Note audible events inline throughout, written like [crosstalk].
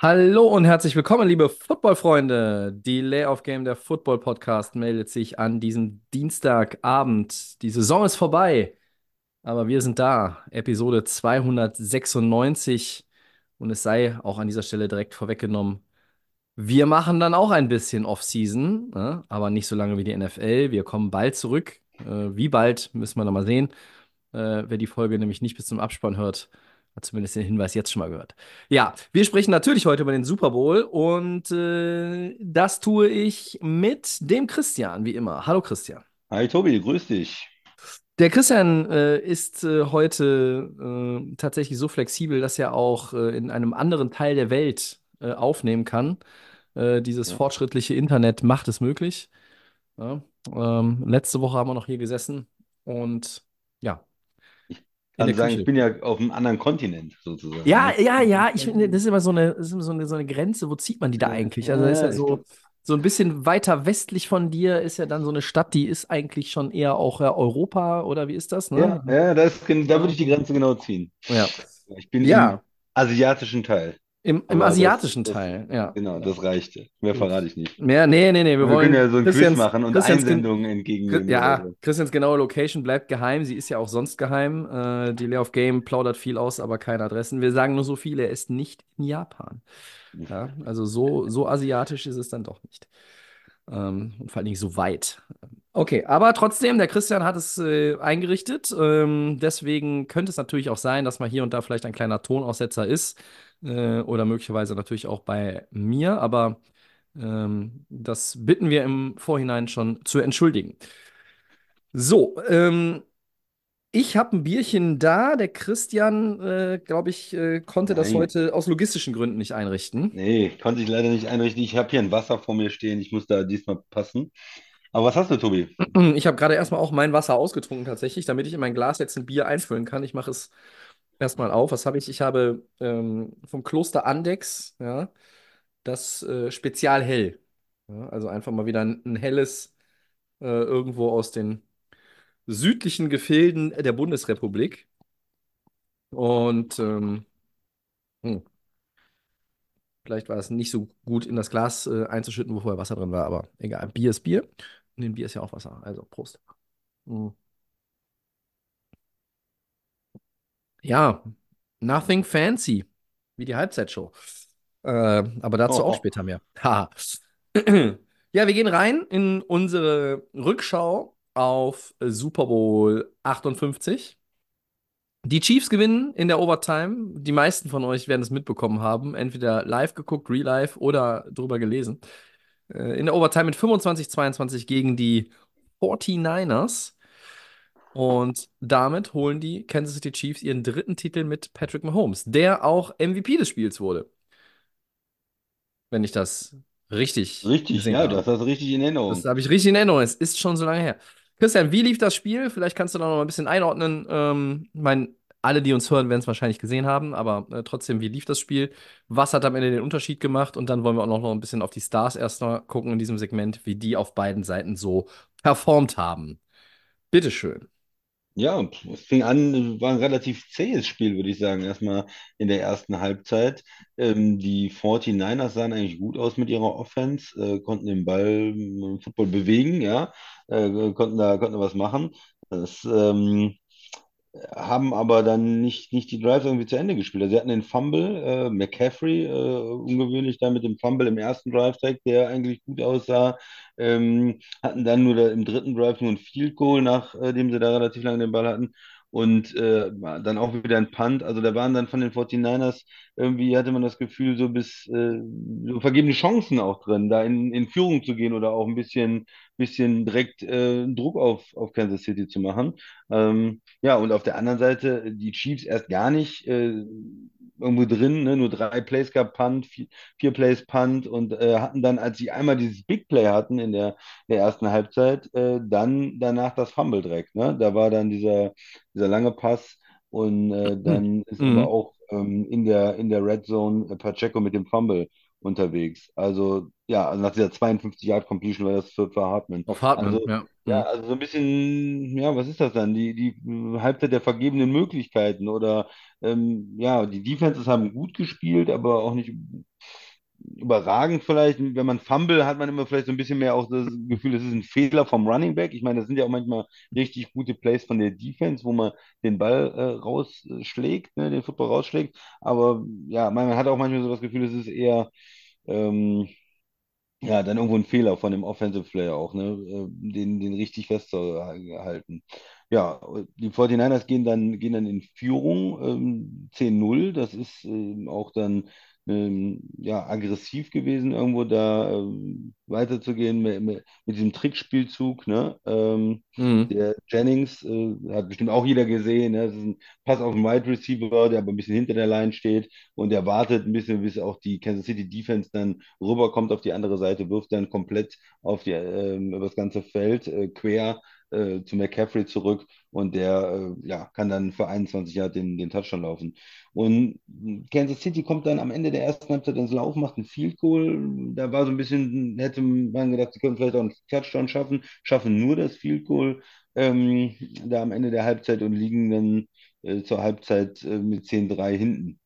Hallo und herzlich willkommen, liebe Football-Freunde. Die Layoff Game, der Football-Podcast, meldet sich an diesem Dienstagabend. Die Saison ist vorbei, aber wir sind da. Episode 296. Und es sei auch an dieser Stelle direkt vorweggenommen, wir machen dann auch ein bisschen Off-Season, ne? aber nicht so lange wie die NFL. Wir kommen bald zurück. Äh, wie bald, müssen wir noch mal sehen. Äh, wer die Folge nämlich nicht bis zum Abspann hört, hat zumindest den Hinweis jetzt schon mal gehört. Ja, wir sprechen natürlich heute über den Super Bowl und äh, das tue ich mit dem Christian, wie immer. Hallo Christian. Hi Tobi, grüß dich. Der Christian äh, ist äh, heute äh, tatsächlich so flexibel, dass er auch äh, in einem anderen Teil der Welt äh, aufnehmen kann. Dieses Ja. fortschrittliche Internet macht es möglich. Ja, ähm, letzte Woche haben wir noch hier gesessen und ja, Kann der sagen, Küche. ich bin ja auf einem anderen Kontinent sozusagen. Ja, ne? ja, ja, ich finde, das ist immer so eine, ist immer so eine, so eine Grenze, wo zieht man die da eigentlich? Also das ist ja so, so ein bisschen weiter westlich von dir ist ja dann so eine Stadt, die ist eigentlich schon eher auch Europa oder wie ist das, ne? Ja, ja, das, da würde ich die Grenze genau ziehen. Ja. Ich bin Ja. im asiatischen Teil. Im, im das- asiatischen das- Teil, ja. Genau, das reichte. Mehr verrate ich nicht. Mehr, nee, nee, nee, wir Wir wollen können ja so ein Quiz Christians- machen und Christians gen- Einsendungen entgegennehmen. Ja, so. Christians genaue Location bleibt geheim. Sie ist ja auch sonst geheim. Äh, die Lay of Game plaudert viel aus, aber keine Adressen. Wir sagen nur so viel, er ist nicht in Japan. Ja, also so, so asiatisch ist es dann doch nicht. Ähm, und vor allen Dingen so weit. Okay, aber trotzdem, der Christian hat es äh, eingerichtet. Ähm, deswegen könnte es natürlich auch sein, dass mal hier und da vielleicht ein kleiner Tonaussetzer ist. Äh, oder möglicherweise natürlich auch bei mir. Aber ähm, das bitten wir im Vorhinein schon zu entschuldigen. So, ähm, ich habe ein Bierchen da. Der Christian, äh, glaube ich, äh, konnte das Nein. heute aus logistischen Gründen nicht einrichten. Nee, konnte ich leider nicht einrichten. Ich habe hier ein Wasser vor mir stehen. Ich muss da diesmal passen. Aber was hast du, Tobi? Ich habe gerade erstmal auch mein Wasser ausgetrunken tatsächlich, damit ich in mein Glas jetzt ein Bier einfüllen kann. Ich mache es erstmal auf. Was habe ich? Ich habe ähm, vom Kloster Andex, ja, das äh, Spezialhell. Ja, also einfach mal wieder ein, ein helles äh, irgendwo aus den südlichen Gefilden der Bundesrepublik. Und ähm, hm, vielleicht war es nicht so gut in das Glas äh, einzuschütten, wo vorher Wasser drin war, aber egal. Bier ist Bier. Und in Bier ist ja auch Wasser. Also Prost. Hm. Ja, nothing fancy, wie die Halbzeitshow. Äh, aber dazu auch Oh. später mehr. [clears throat] Ja, wir gehen rein in unsere Rückschau auf Super Bowl 58. Die Chiefs gewinnen in der Overtime. Die meisten von euch werden es mitbekommen haben, entweder live geguckt, real life oder drüber gelesen. Äh, in der Overtime mit 25-22 gegen die 49ers. Und damit holen die Kansas City Chiefs ihren dritten Titel mit Patrick Mahomes, der auch MVP des Spiels wurde. Wenn ich das richtig Richtig, ja, habe. du hast das richtig in Erinnerung. Das habe ich richtig in Erinnerung. Es ist schon so lange her. Christian, wie lief das Spiel? Vielleicht kannst du da noch mal ein bisschen einordnen. Ähm, ich meine, alle, die uns hören, werden es wahrscheinlich gesehen haben, aber äh, trotzdem, wie lief das Spiel? Was hat am Ende den Unterschied gemacht? Und dann wollen wir auch noch ein bisschen auf die Stars erst mal gucken in diesem Segment, wie die auf beiden Seiten so performt haben. Bitteschön. Ja, es fing an, war ein relativ zähes Spiel, würde ich sagen. Erstmal in der ersten Halbzeit. Ähm, die 49ers sahen eigentlich gut aus mit ihrer Offense, äh, konnten den Ball im Football bewegen, ja, äh, konnten da, konnten da was machen. Das, ähm, haben aber dann nicht, nicht die Drives irgendwie zu Ende gespielt. Also sie hatten den Fumble, äh, McCaffrey, äh, ungewöhnlich da mit dem Fumble im ersten Drive-Tag, der eigentlich gut aussah. Ähm, hatten dann nur da im dritten Drive nur ein Field Goal, nachdem sie da relativ lange den Ball hatten. Und äh, dann auch wieder ein Punt. Also da waren dann von den 49ers irgendwie, hatte man das Gefühl, so bis äh, so vergebene Chancen auch drin, da in, in Führung zu gehen oder auch ein bisschen, bisschen direkt äh, Druck auf, auf Kansas City zu machen. Ähm, ja, und auf der anderen Seite die Chiefs erst gar nicht äh, irgendwo drin, ne? Nur drei Plays gab Punt, vier, vier Plays Punt und äh, hatten dann, als sie einmal dieses Big Play hatten in der, der ersten Halbzeit, äh, dann danach das Fumble direkt, ne? Da war dann dieser, dieser lange Pass und äh, dann ist aber Mhm. auch ähm, in der, in der Red Zone Pacheco mit dem Fumble unterwegs. Also ja, also nach dieser 52 Yard Completion war das für, für Hartman. Auf Hartman, Also ja. ja, Mhm. also so ein bisschen, ja, was ist das dann? Die, die Halbzeit der vergebenen Möglichkeiten oder ähm, ja, die Defenses haben gut gespielt, aber auch nicht überragend vielleicht. Wenn man Fumble hat man immer vielleicht so ein bisschen mehr auch das Gefühl, das ist ein Fehler vom Running Back. Ich meine, das sind ja auch manchmal richtig gute Plays von der Defense, wo man den Ball äh, rausschlägt, ne, den Football rausschlägt. Aber ja, man hat auch manchmal so das Gefühl, es ist eher ähm, ja, dann irgendwo ein Fehler von dem Offensive Player auch, ne? äh, Den, den richtig festzuhalten. Ja, die 49ers gehen dann, gehen dann in Führung, ähm, 10-0. Das ist ähm, auch dann ähm, ja, aggressiv gewesen, irgendwo da ähm, weiterzugehen mit, mit, mit diesem Trickspielzug. Ne? Ähm, Mhm. der Jennings äh, hat bestimmt auch jeder gesehen. Ne? Das ist ein Pass auf den Wide Receiver, der aber ein bisschen hinter der Line steht und er wartet ein bisschen, bis auch die Kansas City Defense dann rüberkommt auf die andere Seite, wirft dann komplett auf die, ähm, über das ganze Feld äh, quer äh, zu McCaffrey zurück und der äh, ja, kann dann für 21 Jahre den, den Touchdown laufen. Und Kansas City kommt dann am Ende der ersten Halbzeit ins Laufen, macht ein Field Goal. Da war so ein bisschen, hätte man gedacht, sie können vielleicht auch einen Touchdown schaffen, schaffen nur das Field Goal ähm, da am Ende der Halbzeit und liegen dann äh, zur Halbzeit äh, mit 10-3 hinten.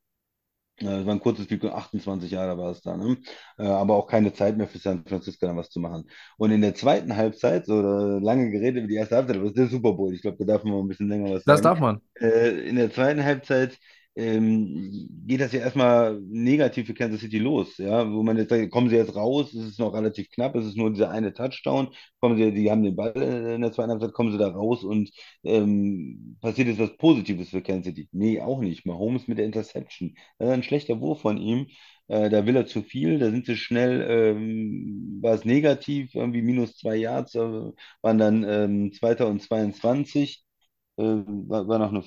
Äh, Es war ein kurzes Spiel, 28 Jahre war es da, ne? Äh, aber auch keine Zeit mehr für San Francisco dann was zu machen. Und in der zweiten Halbzeit, so äh, lange geredet über die erste Halbzeit, aber es ist der Super Bowl. Ich glaube, da darf man mal ein bisschen länger was Das sagen. darf man. Äh, in der zweiten Halbzeit ähm, geht das ja erstmal negativ für Kansas City los, ja, wo man jetzt sagt, kommen sie jetzt raus, es ist noch relativ knapp, es ist nur dieser eine Touchdown, kommen sie, die haben den Ball in der zweiten Halbzeit, kommen sie da raus und ähm, passiert jetzt was Positives für Kansas City? Nee, auch nicht. Mahomes mit der Interception. Das ist ein schlechter Wurf von ihm. Äh, da will er zu viel, da sind sie schnell, ähm, war es negativ, irgendwie minus zwei Yards, äh, waren dann ähm, Zweiter und 22 äh, war, war noch eine,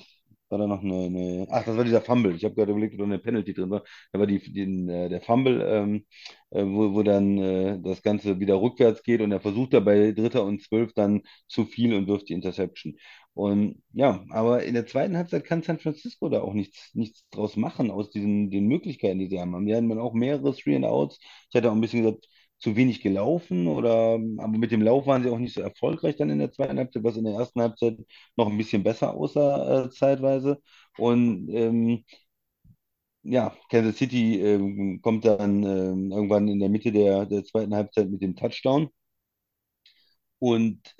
war da noch eine, eine, ach, das war dieser Fumble. Ich habe gerade überlegt, ob da eine Penalty drin war. Da war die, den, äh, der Fumble, ähm, äh, wo, wo dann äh, das Ganze wieder rückwärts geht und er versucht da bei Dritter und Zwölf dann zu viel und wirft die Interception. Und ja, aber in der zweiten Halbzeit kann San Francisco da auch nichts, nichts draus machen aus diesen den Möglichkeiten, die sie haben. Wir hatten auch mehrere Three and Outs. Ich hatte auch ein bisschen gesagt, zu wenig gelaufen oder aber mit dem Lauf waren sie auch nicht so erfolgreich dann in der zweiten Halbzeit, was in der ersten Halbzeit noch ein bisschen besser aussah äh, zeitweise. Und ähm, ja, Kansas City ähm, kommt dann ähm, irgendwann in der Mitte der, der zweiten Halbzeit mit dem Touchdown und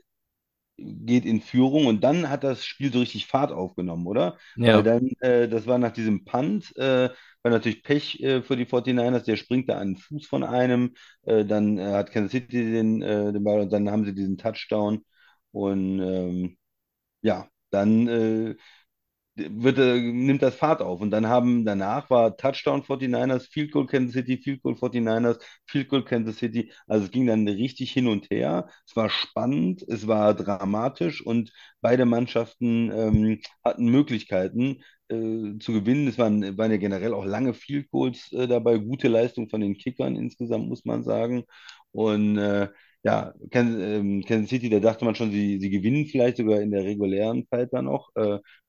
geht in Führung und dann hat das Spiel so richtig Fahrt aufgenommen, oder? Weil Ja. dann, äh, das war nach diesem Punt, äh, war natürlich Pech äh, für die 49ers, der springt da an den Fuß von einem, äh, dann äh, hat Kansas City den, äh, den Ball und dann haben sie diesen Touchdown und ähm, ja, dann äh, wird, äh, nimmt das Fahrt auf. Und dann haben danach war Touchdown 49ers, Field Goal Kansas City, Field Goal 49ers, Field Goal Kansas City. Also es ging dann richtig hin und her. Es war spannend, es war dramatisch und beide Mannschaften ähm, hatten Möglichkeiten äh, zu gewinnen. Es waren, waren ja generell auch lange Field Goals äh, dabei, gute Leistung von den Kickern insgesamt, muss man sagen. Und äh, ja, Kansas, ähm, Kansas City, da dachte man schon, sie, sie gewinnen vielleicht sogar in der regulären Zeit dann noch.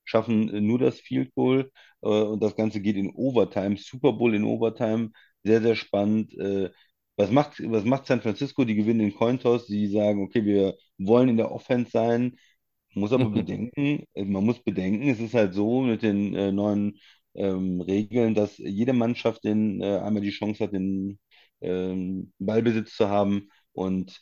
Schaffen äh, nur das Field Goal äh, und das Ganze geht in Overtime, Super Bowl in Overtime, sehr, sehr spannend. Äh, was macht, was macht San Francisco? Die gewinnen den Coin Toss, die sagen, okay, wir wollen in der Offense sein, muss aber Mhm. [laughs] bedenken, äh, man muss bedenken, es ist halt so mit den äh, neuen ähm, Regeln, dass jede Mannschaft den, äh, einmal die Chance hat, den ähm, Ballbesitz zu haben und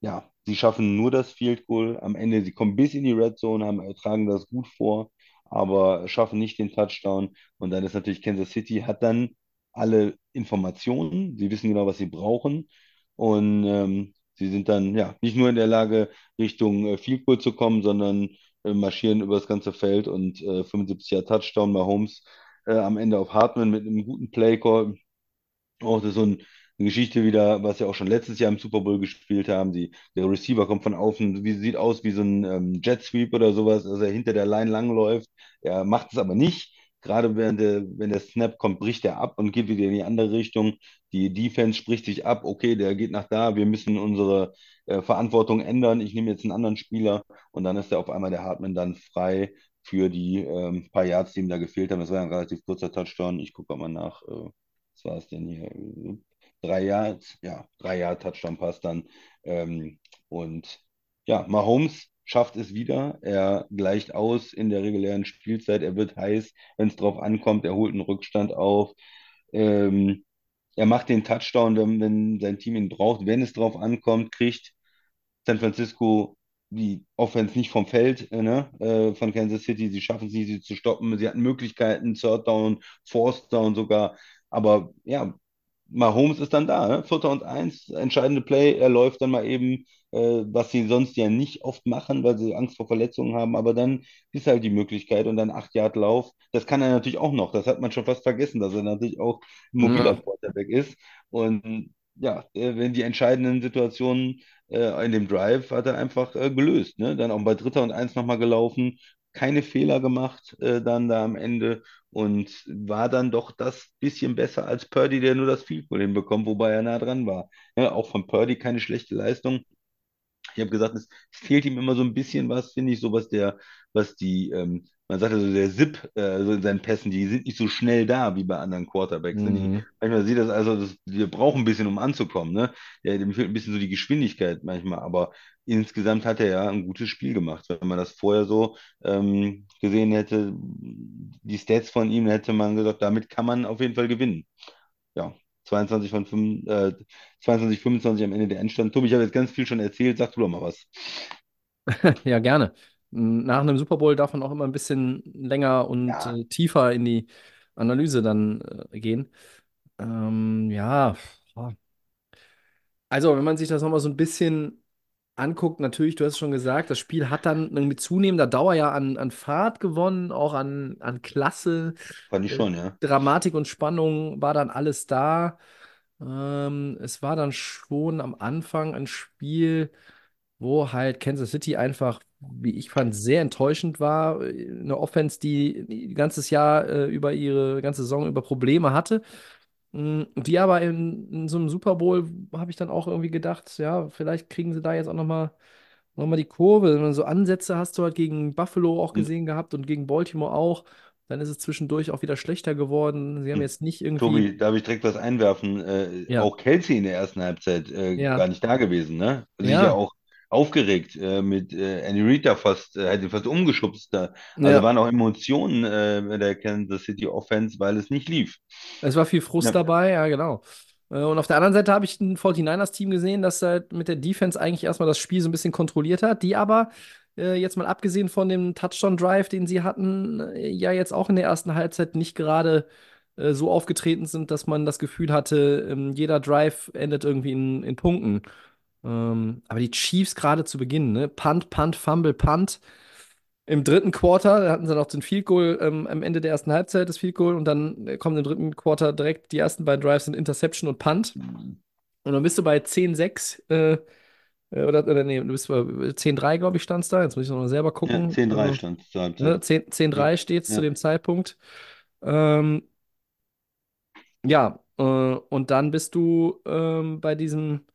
ja, sie schaffen nur das Field Goal. Am Ende, sie kommen bis in die Red Zone, haben, tragen das gut vor, aber schaffen nicht den Touchdown. Und dann ist natürlich Kansas City, hat dann alle Informationen, sie wissen genau, was sie brauchen. Und ähm, sie sind dann ja nicht nur in der Lage, Richtung äh, Field Goal zu kommen, sondern äh, marschieren über das ganze Feld und äh, 75 Jahre Touchdown Mahomes äh, am Ende auf Hartman mit einem guten Play Call. Auch ist so ein, eine Geschichte wieder, was wir auch schon letztes Jahr im Super Bowl gespielt haben. Die, der Receiver kommt von außen, wie, sieht aus wie so ein ähm, Jet Sweep oder sowas, dass er hinter der Line langläuft. Er macht es aber nicht. gerade während der, wenn der Snap kommt, bricht er ab und geht wieder in die andere Richtung. Die Defense spricht sich ab, okay, der geht nach da, wir müssen unsere äh, Verantwortung ändern, ich nehme jetzt einen anderen Spieler und dann ist er auf einmal der Hartman dann frei für die ähm, paar Yards, die ihm da gefehlt haben. Das war ein relativ kurzer Touchdown. Ich gucke mal nach, äh, was war es denn hier? Drei Yards, ja, drei Yard Touchdown-Pass dann. Ähm, und ja, Mahomes schafft es wieder. Er gleicht aus in der regulären Spielzeit. Er wird heiß, wenn es drauf ankommt. Er holt einen Rückstand auf. Ähm, er macht den Touchdown, wenn, wenn sein Team ihn braucht. Wenn es drauf ankommt, kriegt San Francisco die Offense nicht vom Feld äh, ne, äh, von Kansas City. Sie schaffen es nicht, sie zu stoppen. Sie hatten Möglichkeiten, Third Down, Fourth Down sogar. Aber ja, Mahomes ist dann da, ne? Vierter und eins, entscheidende Play. Er läuft dann mal eben, äh, was sie sonst ja nicht oft machen, weil sie Angst vor Verletzungen haben. Aber dann ist halt die Möglichkeit und dann acht Yard Lauf. Das kann er natürlich auch noch. Das hat man schon fast vergessen, dass er natürlich auch ein mobiler Ja. Quarterback ist. Und ja, äh, wenn die entscheidenden Situationen äh, in dem Drive hat er einfach äh, gelöst. Ne? Dann auch bei Dritter und Eins nochmal gelaufen, keine Fehler gemacht äh, dann da am Ende und war dann doch das bisschen besser als Purdy, der nur das Field Goal hinbekommt, wobei er nah dran war. Ja, auch von Purdy keine schlechte Leistung. Ich habe gesagt, es fehlt ihm immer so ein bisschen was, finde ich, so was der, was die, ähm, man sagt also der Zip, äh, so in seinen Pässen, die sind nicht so schnell da wie bei anderen Quarterbacks. Wenn ich Mhm. manchmal sehe das also, das, wir brauchen ein bisschen, um anzukommen, ne? Ja, dem fehlt ein bisschen so die Geschwindigkeit manchmal, aber insgesamt hat er ja ein gutes Spiel gemacht. Wenn man das vorher so ähm, gesehen hätte, die Stats von ihm, hätte man gesagt, damit kann man auf jeden Fall gewinnen. Ja, 22 von 5, äh, 22, 25 am Ende der Endstand. Tobi, ich habe jetzt ganz viel schon erzählt, sag du doch mal was. [laughs] Ja, gerne. Nach einem Super Bowl darf man auch immer ein bisschen länger und Ja. äh, tiefer in die Analyse dann äh, gehen. Ähm, ja, also wenn man sich das nochmal so ein bisschen anguckt, natürlich, du hast es schon gesagt, das Spiel hat dann mit zunehmender Dauer ja an, an Fahrt gewonnen, auch an, an Klasse. Fand ich Äh, schon, ja. Dramatik und Spannung war dann alles da. Ähm, es war dann schon am Anfang ein Spiel, wo halt Kansas City einfach, wie ich fand, sehr enttäuschend war. Eine Offense, die ein ganzes Jahr äh, über ihre ganze Saison über Probleme hatte. Mm, Die aber in, in so einem Super Bowl habe ich dann auch irgendwie gedacht, ja, vielleicht kriegen sie da jetzt auch nochmal noch mal die Kurve. Wenn man so Ansätze hast du halt gegen Buffalo auch gesehen gehabt und gegen Baltimore auch. Dann ist es zwischendurch auch wieder schlechter geworden. Sie haben Hm. jetzt nicht irgendwie. Tobi, darf ich direkt was einwerfen? Äh, Ja. auch Kelsey in der ersten Halbzeit äh, Ja. gar nicht da gewesen, ne? Sich Ja. ja auch aufgeregt äh, mit äh, Andy Reid da fast, äh, ihn fast umgeschubst da. Also Ja. waren auch Emotionen äh, der Kansas City Offense, weil es nicht lief. Es war viel Frust Ja. dabei, ja, genau. Äh, Und auf der anderen Seite habe ich ein 49ers-Team gesehen, das halt mit der Defense eigentlich erstmal das Spiel so ein bisschen kontrolliert hat, die aber äh, jetzt mal abgesehen von dem Touchdown-Drive, den sie hatten, äh, ja jetzt auch in der ersten Halbzeit nicht gerade so aufgetreten sind, dass man das Gefühl hatte, ähm, jeder Drive endet irgendwie in, in Punkten. Ähm, aber die Chiefs gerade zu Beginn, ne? Punt, Punt, Fumble, Punt. Im dritten Quarter da hatten sie noch den Field Goal ähm, am Ende der ersten Halbzeit, das Field Goal, und dann äh, kommen im dritten Quarter direkt die ersten beiden Drives sind Interception und Punt. Und dann bist du bei 10-6, äh, äh, oder, oder nee, du bist bei 10-3, glaube ich, stand es da. Jetzt muss ich noch mal selber Ja, gucken. 10-3 Äh, stand zur ne? Halbzeit. 10 10-3 steht es Ja. zu dem Zeitpunkt. Ähm, ja, äh, und dann bist du ähm, bei diesem,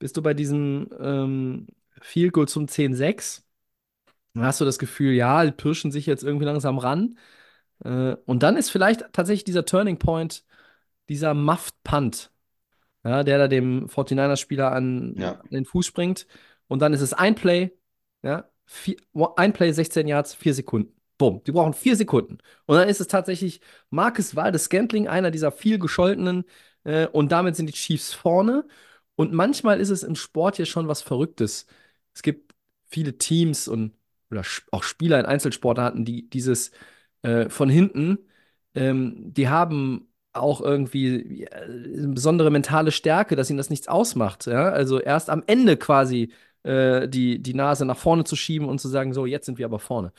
bist du bei diesem ähm, Field Goal zum 10-6. Dann hast du das Gefühl, ja, die pirschen sich jetzt irgendwie langsam ran. Äh, und dann ist vielleicht tatsächlich dieser Turning Point, dieser Muffed Punt, ja, der da dem 49ers-Spieler an, Ja. an den Fuß springt. Und dann ist es ein Play, ja, vier, ein Play, 16 Yards, vier Sekunden. Bumm, die brauchen vier Sekunden. Und dann ist es tatsächlich Marcus Waldes Scantling, einer dieser viel gescholtenen, äh, und damit sind die Chiefs vorne. Und manchmal ist es im Sport ja schon was Verrücktes. Es gibt viele Teams und oder auch Spieler in Einzelsportarten, die dieses äh, von hinten, ähm, die haben auch irgendwie eine besondere mentale Stärke, dass ihnen das nichts ausmacht. Ja? Also erst am Ende quasi äh, die, die Nase nach vorne zu schieben und zu sagen, so, jetzt sind wir aber vorne.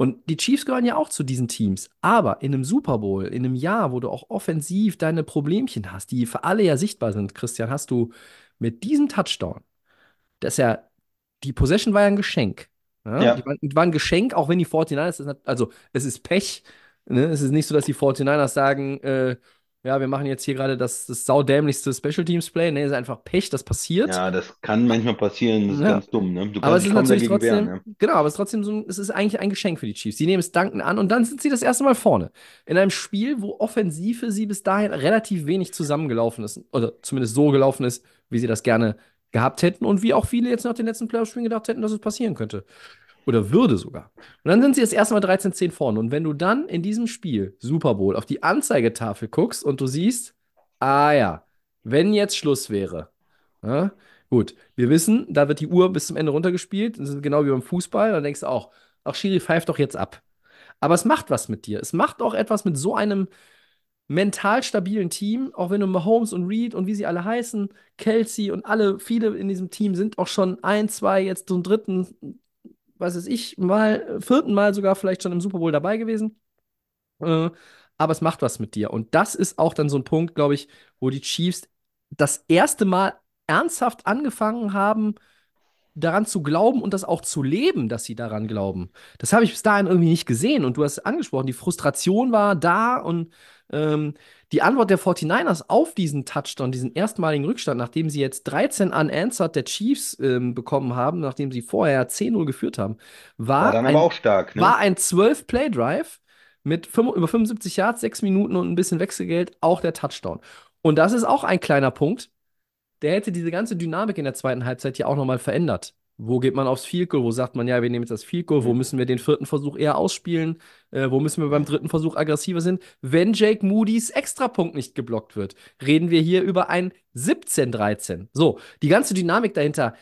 Und die Chiefs gehören ja auch zu diesen Teams. Aber in einem Super Bowl, in einem Jahr, wo du auch offensiv deine Problemchen hast, die für alle ja sichtbar sind, Christian, hast du mit diesem Touchdown, das ist ja, die Possession war ja ein Geschenk. Ja? Ja. Die war, die war ein Geschenk, auch wenn die 49ers, das ist nat- also es ist Pech, Ne? Es ist nicht so, dass die 49ers sagen, äh, ja, wir machen jetzt hier gerade das, das saudämlichste Special Teams Play. Nee, ist einfach Pech, das passiert. Ja, das kann manchmal passieren, das ist Ja. ganz dumm, ne? Du aber es ist natürlich trotzdem, wehren, ne? genau, aber es ist trotzdem so, ein, es ist eigentlich ein Geschenk für die Chiefs. Die nehmen es dankend an und dann sind sie das erste Mal vorne. In einem Spiel, wo Offensive sie bis dahin relativ wenig zusammengelaufen ist, oder zumindest so gelaufen ist, wie sie das gerne gehabt hätten und wie auch viele jetzt nach den letzten Playoff-Spielen gedacht hätten, dass es passieren könnte. Oder würde sogar. Und dann sind sie das erste Mal 13-10 vorne. Und wenn du dann in diesem Spiel, Super Bowl, auf die Anzeigetafel guckst und du siehst, ah ja, wenn jetzt Schluss wäre, ja, gut, wir wissen, da wird die Uhr bis zum Ende runtergespielt. Das ist genau wie beim Fußball. Dann denkst du auch, ach, Schiri, pfeift doch jetzt ab. Aber es macht was mit dir. Es macht auch etwas mit so einem mental stabilen Team, auch wenn du Mahomes und Reed und wie sie alle heißen, Kelsey und alle, viele in diesem Team sind auch schon ein, zwei, jetzt zum dritten, was weiß ich, mal, vierten Mal sogar vielleicht schon im Super Bowl dabei gewesen. Äh, aber es macht was mit dir. Und das ist auch dann so ein Punkt, glaube ich, wo die Chiefs das erste Mal ernsthaft angefangen haben, daran zu glauben und das auch zu leben, dass sie daran glauben. Das habe ich bis dahin irgendwie nicht gesehen. Und du hast angesprochen, die Frustration war da und ähm, die Antwort der 49ers auf diesen Touchdown, diesen erstmaligen Rückstand, nachdem sie jetzt 13 unanswered der Chiefs ähm, bekommen haben, nachdem sie vorher 10-0 geführt haben, war, War ein, stark, ne? war ein 12-Play-Drive mit fünf- über 75 Yards, 6 Minuten und ein bisschen Wechselgeld, auch der Touchdown. Und das ist auch ein kleiner Punkt, der hätte diese ganze Dynamik in der zweiten Halbzeit ja auch nochmal verändert. Wo geht man aufs Field Goal? Wo sagt man, ja, wir nehmen jetzt das Field Goal? Wo Mhm. müssen wir den vierten Versuch eher ausspielen? Äh, wo müssen wir beim dritten Versuch aggressiver sind? Wenn Jake Moody's Extrapunkt nicht geblockt wird, reden wir hier über ein 17-13. So, die ganze Dynamik dahinter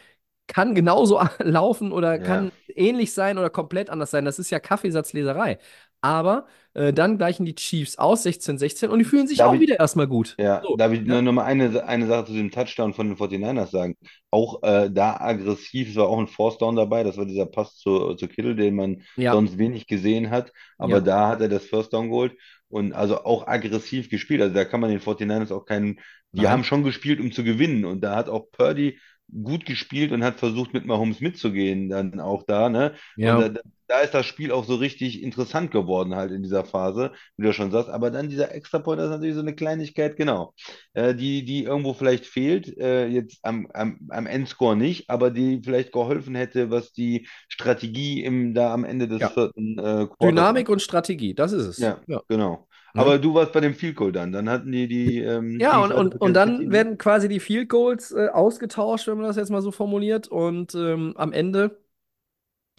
kann genauso [laughs] laufen oder Ja. kann ähnlich sein oder komplett anders sein. Das ist ja Kaffeesatzleserei. Aber äh, dann gleichen die Chiefs aus, 16-16, und die fühlen sich Darf auch ich- wieder erstmal gut. Ja, So, darf ich ja. nur noch mal eine, eine Sache zu dem Touchdown von den 49ers sagen? Auch äh, da aggressiv, es war auch ein Force Down dabei, das war dieser Pass zu, zu Kittle, den man Ja. sonst wenig gesehen hat, aber Ja. da hat er das First Down geholt und also auch aggressiv gespielt, also da kann man den 49ers auch keinen, die Nein. haben schon gespielt, um zu gewinnen und da hat auch Purdy gut gespielt und hat versucht, mit Mahomes mitzugehen, dann auch da, ne? Ja. Und da, da ist das Spiel auch so richtig interessant geworden, halt in dieser Phase, wie du schon sagst. Aber dann dieser Extrapoint, das ist natürlich so eine Kleinigkeit, genau, äh, die, die irgendwo vielleicht fehlt, äh, jetzt am, am, am Endscore nicht, aber die vielleicht geholfen hätte, was die Strategie im, da am Ende des Ja. vierten äh, Dynamik und Strategie, das ist es. Ja, ja. genau. Ja. Aber du warst bei dem Field Goal dann. Dann hatten die die. Ähm, Ja, und, Chiefs und, und Kansas dann ne? werden quasi die Field Goals äh, ausgetauscht, wenn man das jetzt mal so formuliert. Und ähm, am Ende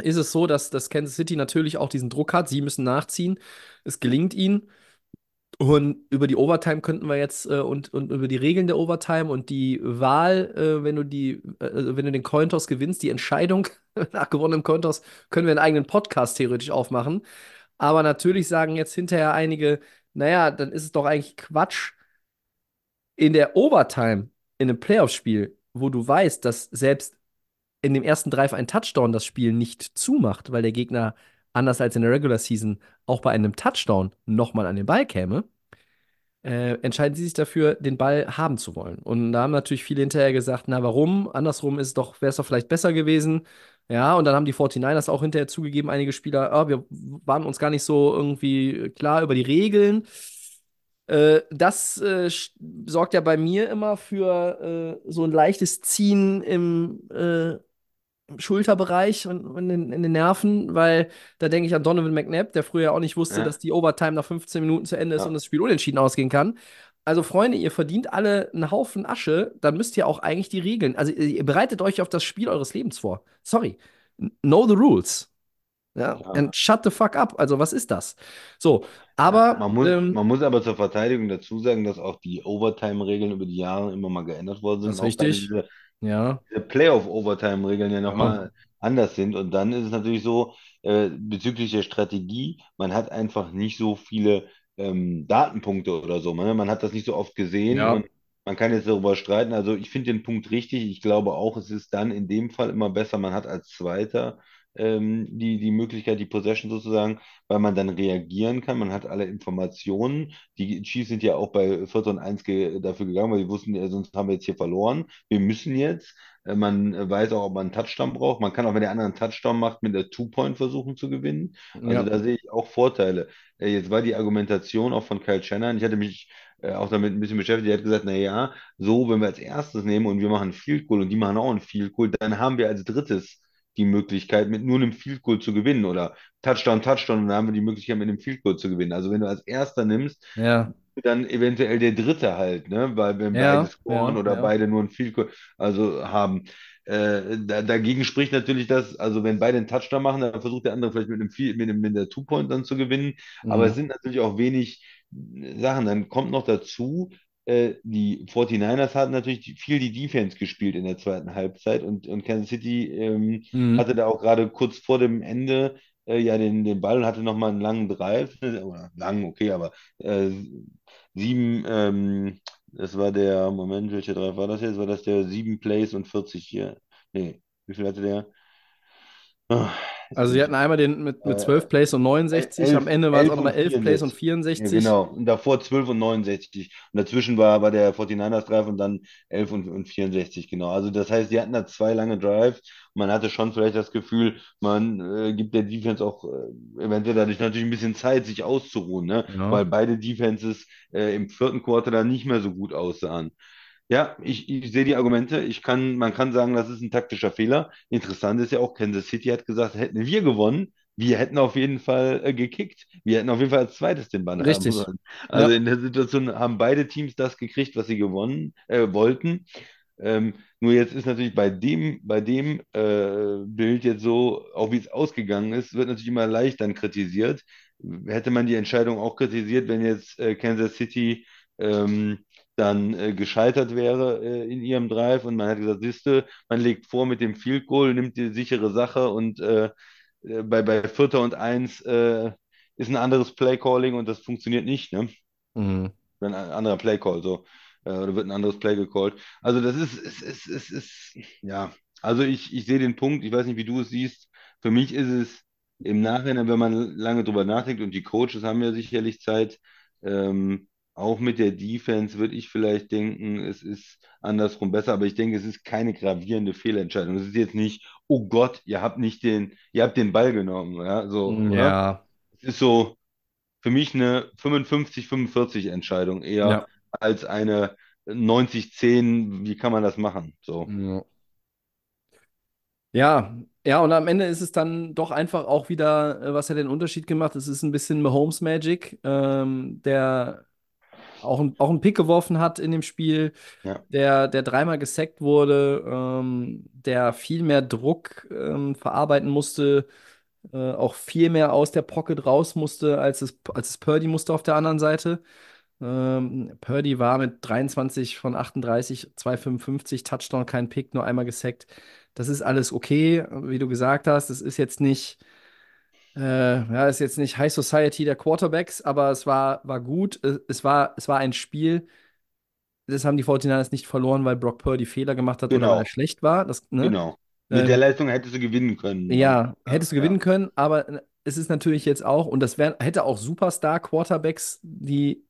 ist es so, dass, dass Kansas City natürlich auch diesen Druck hat. Sie müssen nachziehen. Es gelingt ihnen. Und über die Overtime könnten wir jetzt äh, und, und über die Regeln der Overtime und die Wahl, äh, wenn du die, äh, wenn du den Cointoss gewinnst, die Entscheidung [laughs] nach gewonnenem Cointoss, können wir einen eigenen Podcast theoretisch aufmachen. Aber natürlich sagen jetzt hinterher einige, naja, dann ist es doch eigentlich Quatsch, in der Overtime, in einem Playoff-Spiel, wo du weißt, dass selbst in dem ersten Drive ein Touchdown das Spiel nicht zumacht, weil der Gegner anders als in der Regular Season auch bei einem Touchdown nochmal an den Ball käme, äh, entscheiden sie sich dafür, den Ball haben zu wollen. Und da haben natürlich viele hinterher gesagt, na warum? Andersrum ist doch, wäre es doch vielleicht besser gewesen. Ja, und dann haben die 49ers auch hinterher zugegeben, einige Spieler, ah, wir waren uns gar nicht so irgendwie klar über die Regeln. Äh, das äh, sorgt ja bei mir immer für äh, so ein leichtes Ziehen im, äh, im Schulterbereich und, und in, in den Nerven, weil da denke ich an Donovan McNabb, der früher auch nicht wusste, Ja. dass die Overtime nach 15 Minuten zu Ende ist Ja. und das Spiel unentschieden ausgehen kann. Also, Freunde, ihr verdient alle einen Haufen Asche, dann müsst ihr auch eigentlich die Regeln. Also, ihr bereitet euch auf das Spiel eures Lebens vor. Sorry. Know the rules. Ja, Ja. and shut the fuck up. Also, was ist das? So, aber. man muss, ähm, man muss aber zur Verteidigung dazu sagen, dass auch die Overtime-Regeln über die Jahre immer mal geändert worden sind. Das ist richtig. diese, ja. diese Playoff-Overtime-Regeln ja nochmal anders sind. Und dann ist es natürlich so, äh, bezüglich der Strategie, man hat einfach nicht so viele ähm, Datenpunkte oder so. Man, man hat das nicht so oft gesehen Ja. und man kann jetzt darüber streiten. Also ich finde den Punkt richtig. Ich glaube auch, es ist dann in dem Fall immer besser, man hat als Zweiter ähm, die, die Möglichkeit, die Possession sozusagen, weil man dann reagieren kann. Man hat alle Informationen. Die Chiefs sind ja auch bei 14 und 1 ge dafür gegangen, weil sie wussten, äh, sonst haben wir jetzt hier verloren. Wir müssen jetzt. Äh, Man weiß auch, ob man einen Touchdown braucht. Man kann auch, wenn der andere einen Touchdown macht, mit der Two-Point versuchen zu gewinnen. Also Ja. da sehe ich auch Vorteile. Äh, Jetzt war die Argumentation auch von Kyle Shanahan. Ich hatte mich äh, auch damit ein bisschen beschäftigt. Er hat gesagt, na ja, so, wenn wir als erstes nehmen und wir machen Field Goal und die machen auch ein Field Goal, dann haben wir als drittes die Möglichkeit, mit nur einem Field Goal zu gewinnen oder Touchdown, Touchdown und dann haben wir die Möglichkeit, mit einem Field Goal zu gewinnen. Also wenn du als erster nimmst, Ja, dann eventuell der dritte halt, ne? Weil wenn Ja, beide scoren ja, oder beide nur ein Field Goal also haben. Äh, da, dagegen spricht natürlich das, also wenn beide einen Touchdown machen, dann versucht der andere vielleicht mit einem Field, mit, einem, mit der Two-Point dann zu gewinnen. Aber Mhm. es sind natürlich auch wenig Sachen. Dann kommt noch dazu, äh, die 49ers hatten natürlich viel die Defense gespielt in der zweiten Halbzeit und, und Kansas City ähm, Mhm. hatte da auch gerade kurz vor dem Ende äh, ja den, den Ball und hatte nochmal einen langen Drive, [laughs] oder lang, okay, aber äh, sieben, ähm, das war der, Moment, welcher Drive war das jetzt? War das der sieben Plays und 40 hier? Nee, wie viel hatte der? Ah, Also sie hatten einmal den mit, mit Äh, 12 Plays und 69, elf- am Ende waren es auch nochmal und 11 Plays und 64. 64. Ja, genau. Und davor 12 und 69. Und dazwischen war, war der 49ers Drive und dann 11 und, und 64, genau. Also das heißt, die hatten da zwei lange Drives. Man hatte schon vielleicht das Gefühl, man äh, gibt der Defense auch äh, eventuell dadurch natürlich ein bisschen Zeit, sich auszuruhen, ne? Ja. Weil beide Defenses äh, im vierten Quarter dann nicht mehr so gut aussahen. Ja, ich, ich sehe die Argumente. Ich kann, man kann sagen, das ist ein taktischer Fehler. Interessant ist ja auch, Kansas City hat gesagt, hätten wir gewonnen, wir hätten auf jeden Fall äh, gekickt. Wir hätten auf jeden Fall als zweites den Ball Richtig. haben sollen. Also Ja. in der Situation haben beide Teams das gekriegt, was sie gewonnen äh, wollten. Ähm, nur jetzt ist natürlich bei dem, bei dem äh, Bild jetzt so, auch wie es ausgegangen ist, wird natürlich immer leicht dann kritisiert. Hätte man die Entscheidung auch kritisiert, wenn jetzt äh, Kansas City ähm, dann äh, gescheitert wäre äh, in ihrem Drive und man hat gesagt, siehste, man legt vor mit dem Field Goal, nimmt die sichere Sache und äh, äh, bei, bei Vierter und Eins äh, ist ein anderes Play Calling und das funktioniert nicht, ne? Mhm. Ein anderer Play Call, so. Äh, oder wird ein anderes Play gecallt. Also das ist, es ist, es ist, ja, also ich, ich sehe den Punkt, ich weiß nicht, wie du es siehst. Für mich ist es im Nachhinein, wenn man lange drüber nachdenkt und die Coaches haben ja sicherlich Zeit, ähm, auch mit der Defense würde ich vielleicht denken, es ist andersrum besser, aber ich denke, es ist keine gravierende Fehlentscheidung. Es ist jetzt nicht, oh Gott, ihr habt nicht den, ihr habt den Ball genommen, ja, so, oder? Ja, Es ist so für mich eine 55-45 Entscheidung eher ja. als eine 90-10, wie kann man das machen? So. Ja. Ja, ja, und am Ende ist es dann doch einfach auch wieder, äh, was hat den Unterschied gemacht? Es ist ein bisschen Mahomes Magic, ähm, der auch, ein, auch einen Pick geworfen hat in dem Spiel, Ja. der, der dreimal gesackt wurde, ähm, der viel mehr Druck ähm, verarbeiten musste, äh, auch viel mehr aus der Pocket raus musste, als es, als es Purdy musste auf der anderen Seite. Ähm, Purdy war mit 23 von 38, 255, Touchdown, kein Pick, nur einmal gesackt. Das ist alles okay, wie du gesagt hast. Es ist jetzt nicht, äh, ja, ist jetzt nicht High Society der Quarterbacks, aber es war, war gut. Es, es war, es war ein Spiel. Das haben die 49ers nicht verloren, weil Brock Purdy Fehler gemacht hat oder Genau. weil er schlecht war. Das, ne? Genau. Mit Ähm, der Leistung hättest du gewinnen können. Ja, hättest du ja. gewinnen können, aber äh, es ist natürlich jetzt auch, und das wär, hätte auch Superstar-Quarterbacks, die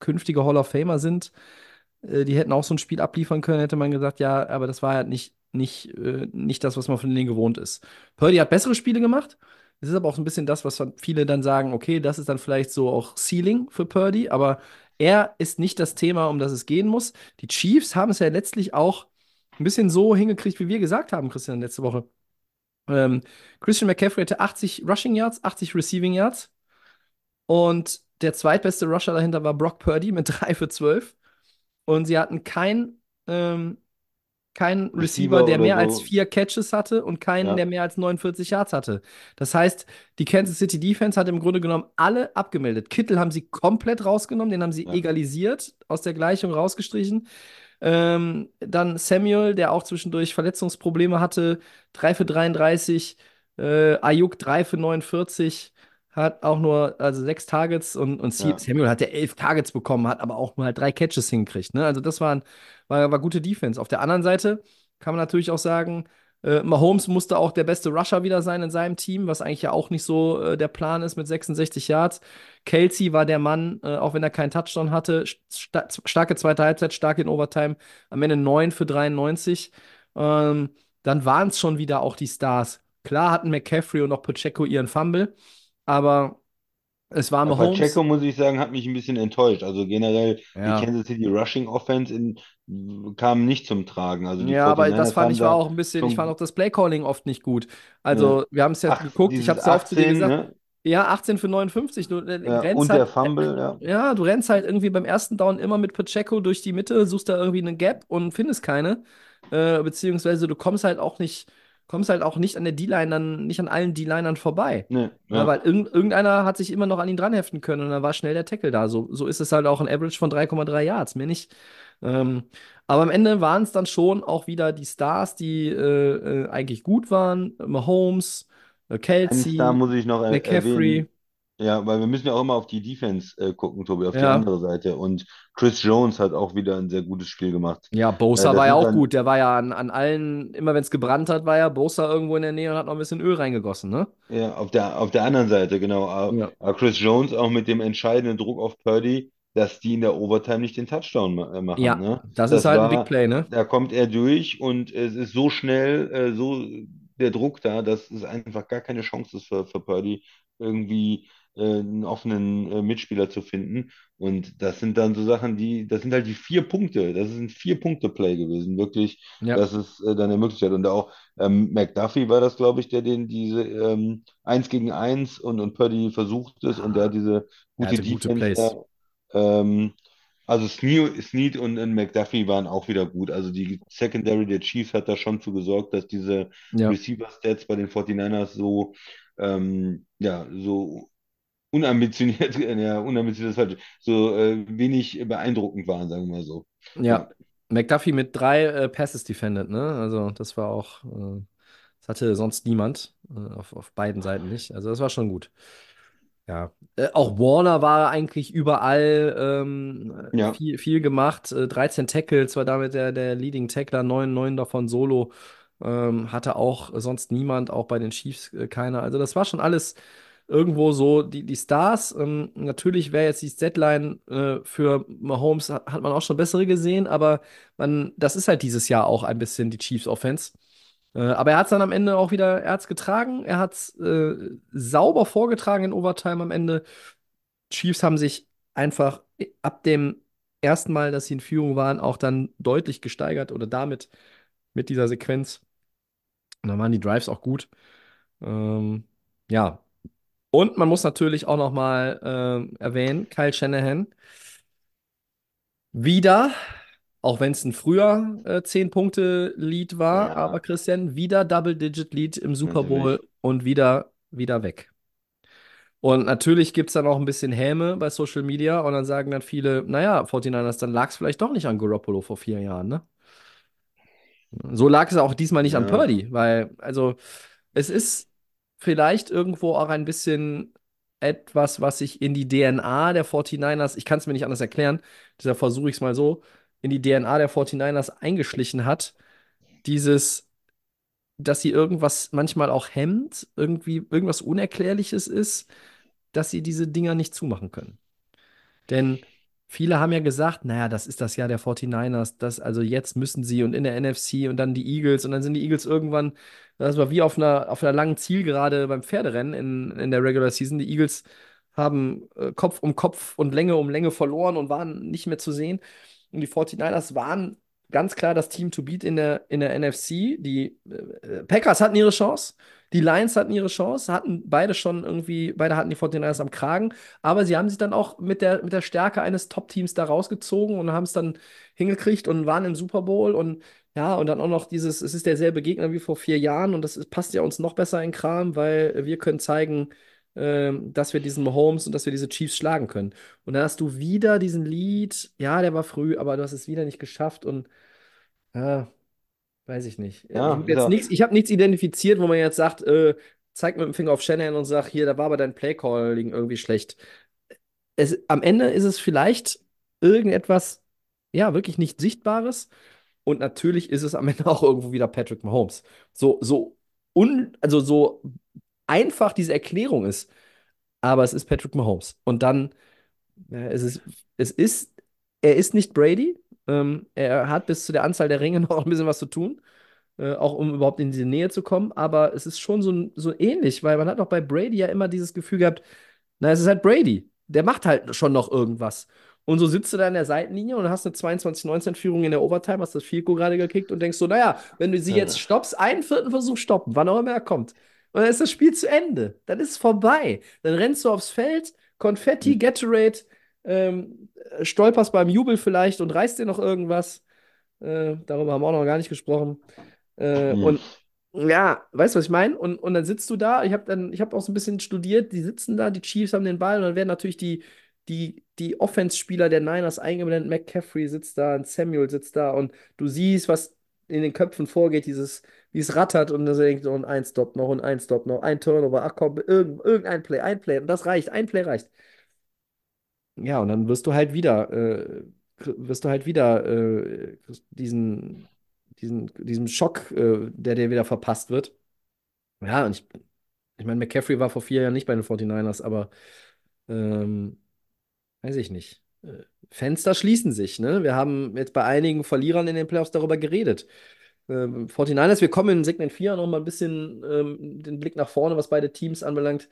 künftige Hall of Famer sind, äh, die hätten auch so ein Spiel abliefern können, hätte man gesagt, ja, aber das war halt nicht, nicht, äh, nicht das, was man von denen gewohnt ist. Purdy hat bessere Spiele gemacht. Das ist aber auch ein bisschen das, was viele dann sagen, okay, das ist dann vielleicht so auch Ceiling für Purdy, aber er ist nicht das Thema, um das es gehen muss. Die Chiefs haben es ja letztlich auch ein bisschen so hingekriegt, wie wir gesagt haben, Christian, letzte Woche. Ähm, Christian McCaffrey hatte 80 Rushing Yards, 80 Receiving Yards. Und der zweitbeste Rusher dahinter war Brock Purdy mit 3 für 12. Und sie hatten keinen ähm, kein Receiver, Receiver der mehr so. als vier Catches hatte und keinen, Ja. der mehr als 49 Yards hatte. Das heißt, die Kansas City Defense hat im Grunde genommen alle abgemeldet. Kittel haben sie komplett rausgenommen, den haben sie Ja. egalisiert, aus der Gleichung rausgestrichen. Ähm, dann Samuel, der auch zwischendurch Verletzungsprobleme hatte, 3 für 33. Äh, Ayuk 3 für 49. Hat auch nur also sechs Targets und, und Ja. Samuel hat ja elf Targets bekommen, hat aber auch nur halt drei Catches hingekriegt. Ne? Also das waren, war, war gute Defense. Auf der anderen Seite kann man natürlich auch sagen, Äh, Mahomes musste auch der beste Rusher wieder sein in seinem Team, was eigentlich ja auch nicht so äh, der Plan ist mit 66 Yards. Kelsey war der Mann, äh, auch wenn er keinen Touchdown hatte. Sta starke zweite Halbzeit, stark in Overtime. Am Ende 9 für 93. Ähm, dann waren es schon wieder auch die Stars. Klar hatten McCaffrey und auch Pacheco ihren Fumble, aber es war Aber Mahomes. Pacheco, muss ich sagen, hat mich ein bisschen enttäuscht. Also generell, Ja. die Kansas City Rushing Offense in, kam nicht zum Tragen. Also Ja, aber 49ers das fand ich war auch ein bisschen, ich fand auch das Playcalling oft nicht gut. Also, wir haben es ja Ach, geguckt, ich habe es ja oft zu dir 18, gesagt. ne? Ja, 18 für 59. Du äh, Ja, rennst und halt, der Fumble, ja. Ja, du rennst halt irgendwie beim ersten Down immer mit Pacheco durch die Mitte, suchst da irgendwie einen Gap und findest keine. Äh, beziehungsweise du kommst halt auch nicht, kommst halt auch nicht an der D-Line dann, nicht an allen D-Linern vorbei. Ne, Ja, weil irgend, irgendeiner hat sich immer noch an ihn dranheften können und dann war schnell der Tackle da. So, so ist es halt auch ein Average von 3,3 Yards, mehr nicht. Ähm, aber am Ende waren es dann schon auch wieder die Stars, die äh, äh, eigentlich gut waren. Mahomes, äh, Kelsey, Star muss ich noch McCaffrey. erwähnen. Ja, weil wir müssen ja auch immer auf die Defense äh, gucken, Tobi, auf die Ja. andere Seite. Und Chris Jones hat auch wieder ein sehr gutes Spiel gemacht. Ja, Bosa das war ja auch gut. Der war ja an, an allen, immer wenn es gebrannt hat, war ja Bosa irgendwo in der Nähe und hat noch ein bisschen Öl reingegossen, ne? Ja, auf der, auf der anderen Seite, genau. Aber Ja. aber Chris Jones auch mit dem entscheidenden Druck auf Purdy, dass die in der Overtime nicht den Touchdown äh, machen. Ja, ne? das ist halt ein war- Big Play, ne? Da kommt er durch und es ist so schnell, äh, so der Druck da, dass es einfach gar keine Chance ist für, für Purdy, irgendwie äh, einen offenen äh, Mitspieler zu finden. Und das sind dann so Sachen, die, das sind halt die vier Punkte. Das ist ein Vier-Punkte-Play gewesen, wirklich. Ja. Das ist äh, dann ermöglicht hat. Und auch ähm, McDuffie war das, glaube ich, der den diese ähm, Eins gegen Eins und, und Purdy versucht ist und der hat diese gute gute Defense Plays. da. Ähm, also Snead, und, und McDuffie waren auch wieder gut. Also die Secondary der Chiefs hat da schon für gesorgt, dass diese Ja. Receiver-Stats bei den 49ers so, ähm, ja, so unambitioniert, [laughs] ja, unambitioniert ist falsch, so äh, wenig beeindruckend waren, sagen wir mal so. Ja, McDuffie mit drei äh, Passes defended, ne? Also das war auch, äh, das hatte sonst niemand, äh, auf, auf beiden Seiten nicht. Also das war schon gut. Ja, äh, auch Warner war eigentlich überall ähm, Ja. viel, viel gemacht. Äh, 13 Tackles, war damit der, der Leading Tackler, 9, 9 davon Solo. Ähm, hatte auch sonst niemand, auch bei den Chiefs äh, keiner. Also das war schon alles irgendwo so die, die Stars. Ähm, natürlich wäre jetzt die Deadline äh, für Mahomes, hat, hat man auch schon bessere gesehen, aber man, das ist halt dieses Jahr auch ein bisschen die Chiefs Offense. Äh, aber er hat es dann am Ende auch wieder, er hat's getragen, er hat es äh, sauber vorgetragen in Overtime am Ende. Chiefs haben sich einfach ab dem ersten Mal, dass sie in Führung waren, auch dann deutlich gesteigert oder damit mit dieser Sequenz. Und dann waren die Drives auch gut. Ähm, ja. Und man muss natürlich auch noch mal ähm, erwähnen, Kyle Shanahan wieder, auch wenn es ein früher äh, 10-Punkte-Lead war, Ja. aber Christian, wieder Double-Digit-Lead im Super Bowl Natürlich. und wieder, wieder weg. Und natürlich gibt es dann auch ein bisschen Häme bei Social Media und dann sagen dann viele, naja, 49ers, dann lag es vielleicht doch nicht an Garoppolo vor vier Jahren, ne? So lag es auch diesmal nicht an Ja. Purdy, weil, also, es ist vielleicht irgendwo auch ein bisschen etwas, was sich in die DNA der 49ers, ich kann es mir nicht anders erklären, deshalb versuche ich es mal so, in die DNA der 49ers eingeschlichen hat, dieses, dass sie irgendwas manchmal auch hemmt, irgendwie irgendwas Unerklärliches ist, dass sie diese Dinger nicht zumachen können. Denn viele haben ja gesagt, naja, das ist das Jahr der 49ers, das, also jetzt müssen sie und in der NFC und dann die Eagles und dann sind die Eagles irgendwann, das war wie auf einer, auf einer langen Zielgerade beim Pferderennen in, in der Regular Season. Die Eagles haben äh, Kopf um Kopf und Länge um Länge verloren und waren nicht mehr zu sehen. Und die 49ers waren ganz klar das Team to beat in der, in der NFC. Die äh, Packers hatten ihre Chance. Die Lions hatten ihre Chance, hatten beide schon irgendwie, beide hatten die 49ers am Kragen, aber sie haben sich dann auch mit der, mit der Stärke eines Top-Teams da rausgezogen und haben es dann hingekriegt und waren im Super Bowl und ja, und dann auch noch dieses, es ist derselbe Gegner wie vor vier Jahren und das passt ja uns noch besser in Kram, weil wir können zeigen, ähm, dass wir diesen Mahomes und dass wir diese Chiefs schlagen können. Und dann hast du wieder diesen Lead, ja, der war früh, aber du hast es wieder nicht geschafft und ja, weiß ich nicht. Ja, ich habe nichts, ich habe nichts identifiziert, wo man jetzt sagt, äh, zeig mit dem Finger auf Shanahan und sag, hier, da war aber dein Playcalling irgendwie schlecht. Es, am Ende ist es vielleicht irgendetwas, ja, wirklich nicht Sichtbares. Und natürlich ist es am [laughs] Ende auch irgendwo wieder Patrick Mahomes. So, so un, also so einfach diese Erklärung ist, aber es ist Patrick Mahomes. Und dann, ja, es ist, es ist, er ist nicht Brady. Ähm, er hat bis zu der Anzahl der Ringe [laughs] noch ein bisschen was zu tun, äh, auch um überhaupt in diese Nähe zu kommen. Aber es ist schon so, so ähnlich, weil man hat auch bei Brady ja immer dieses Gefühl gehabt, na, es ist halt Brady. Der macht halt schon noch irgendwas. Und so sitzt du da in der Seitenlinie und hast eine 22-19-Führung in der Overtime, hast das Goal gerade gekickt und denkst so, naja, wenn du sie jetzt stoppst, einen vierten Versuch stoppen, wann auch immer er kommt. Und dann ist das Spiel zu Ende. Dann ist es vorbei. Dann rennst du aufs Feld, Konfetti, Gatorade, ähm, stolperst beim Jubel vielleicht und reißt dir noch irgendwas. Äh, darüber haben wir auch noch gar nicht gesprochen. Äh, Mhm. Und ja, weißt du, was ich meine? Und, und dann sitzt du da, ich habe dann, ich habe auch so ein bisschen studiert, die sitzen da, die Chiefs haben den Ball und dann werden natürlich die, die, die Offense-Spieler der Niners eingeblendet. McCaffrey sitzt da, und Samuel sitzt da und du siehst, was in den Köpfen vorgeht, dieses, wie es rattert und dann denkt und ein Stop noch und ein Stop noch, ein Turnover, ach komm, irgend, irgendein Play, ein Play und das reicht, ein Play reicht. Ja, und dann wirst du halt wieder, äh, wirst du halt wieder äh, diesen, diesen, diesen Schock, äh, der dir wieder verpasst wird. Ja, und ich, ich meine, McCaffrey war vor vier Jahren nicht bei den 49ers, aber ähm, weiß ich nicht. Äh, Fenster schließen sich, ne? Wir haben jetzt bei einigen Verlierern in den Playoffs darüber geredet. Ähm, 49ers, wir kommen in Segment 4 noch mal ein bisschen ähm, den Blick nach vorne, was beide Teams anbelangt.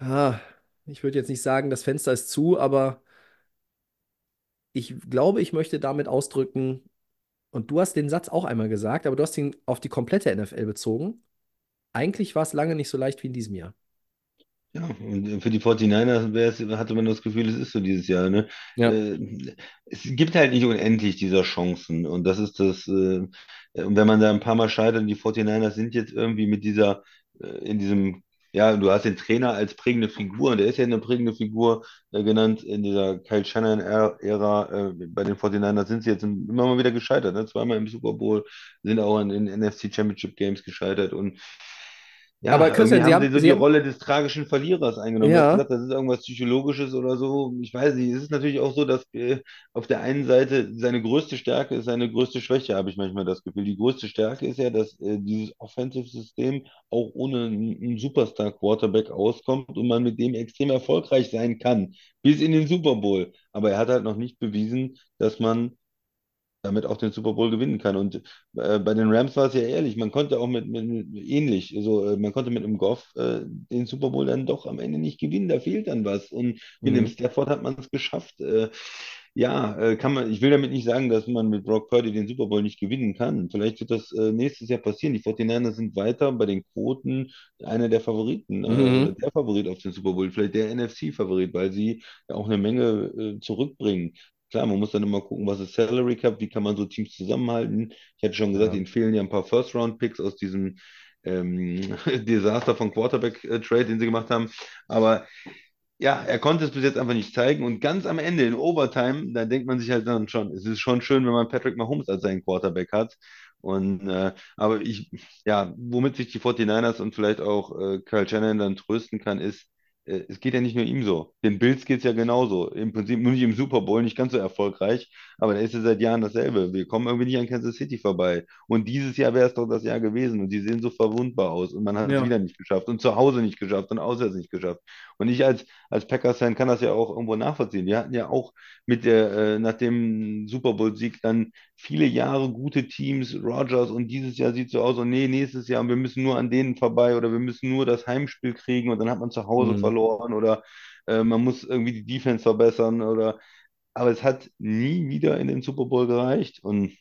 Ah, ich würde jetzt nicht sagen, das Fenster ist zu, aber ich glaube, ich möchte damit ausdrücken, und du hast den Satz auch einmal gesagt, aber du hast ihn auf die komplette NFL bezogen. Eigentlich war es lange nicht so leicht wie in diesem Jahr. Ja, und für die 49ers wär's, hatte man das Gefühl, es ist so dieses Jahr, ne? Ja. Äh, es gibt halt nicht unendlich dieser Chancen. Und das ist das, äh, und wenn man da ein paar Mal scheitert, die 49ers sind jetzt irgendwie mit dieser, äh, in diesem, ja, du hast den Trainer als prägende Figur, und der ist ja eine prägende Figur äh, genannt in dieser Kyle Shanahan-Ära. Äh, bei den 49ers sind sie jetzt immer mal wieder gescheitert, ne? Zweimal im Super Bowl, sind auch in den NFC Championship Games gescheitert und ja, Aber Christian, haben sie haben- so Sie die haben- Rolle des tragischen Verlierers eingenommen. Ja. gesagt, das ist irgendwas Psychologisches oder so. Ich weiß nicht. Es ist natürlich auch so, dass äh, auf der einen Seite seine größte Stärke ist seine größte Schwäche, habe ich manchmal das Gefühl. Die größte Stärke ist ja, dass äh, dieses Offensive-System auch ohne einen einen Superstar-Quarterback auskommt und man mit dem extrem erfolgreich sein kann, bis in den Super Bowl. Aber er hat halt noch nicht bewiesen, dass man damit auch den Super Bowl gewinnen kann. Und äh, bei den Rams war es ja ehrlich, man konnte auch mit, mit, mit ähnlich, also äh, man konnte mit einem Goff äh, den Super Bowl dann doch am Ende nicht gewinnen, da fehlt dann was. Und mit dem Mhm. Stafford hat man es geschafft. Äh, ja, äh, kann man, ich will damit nicht sagen, dass man mit Brock Purdy den Super Bowl nicht gewinnen kann. Vielleicht wird das äh, nächstes Jahr passieren. Die 49ers sind weiter bei den Quoten einer der Favoriten, Mhm. der Favorit auf den Super Bowl, vielleicht der NFC-Favorit, weil sie ja auch eine Menge zurückbringen. Klar, man muss dann immer gucken, was ist Salary Cap, wie kann man so Teams zusammenhalten. Ich hatte schon gesagt, Ja. ihnen fehlen ja ein paar First-Round-Picks aus diesem ähm, [laughs] Desaster von Quarterback-Trade, den sie gemacht haben. Aber ja, er konnte es bis jetzt einfach nicht zeigen. Und ganz am Ende in Overtime, da denkt man sich halt dann schon, es ist schon schön, wenn man Patrick Mahomes als seinen Quarterback hat. Und äh, aber ich, ja, womit sich die 49ers und vielleicht auch äh, Kyle Shanahan dann trösten kann, ist, äh, es geht ja nicht nur ihm so. Den Bills geht es ja genauso. Im Prinzip nur nicht im Super Bowl, nicht ganz so erfolgreich, aber da ist es seit Jahren dasselbe. Wir kommen irgendwie nicht an Kansas City vorbei. Und dieses Jahr wäre es doch das Jahr gewesen. Und die sehen so verwundbar aus. Und man hat es Ja. wieder nicht geschafft. Und zu Hause nicht geschafft und auswärts nicht geschafft. Und ich als, als Packers-Fan kann das ja auch irgendwo nachvollziehen. Die hatten ja auch mit der, äh, nach dem Super Bowl-Sieg dann viele Jahre gute Teams, Rodgers, und dieses Jahr sieht so aus, und nee, nächstes Jahr, wir müssen nur an denen vorbei oder wir müssen nur das Heimspiel kriegen und dann hat man zu Hause Mhm. verloren oder äh, man muss irgendwie die Defense verbessern oder aber es hat nie wieder in den Super Bowl gereicht und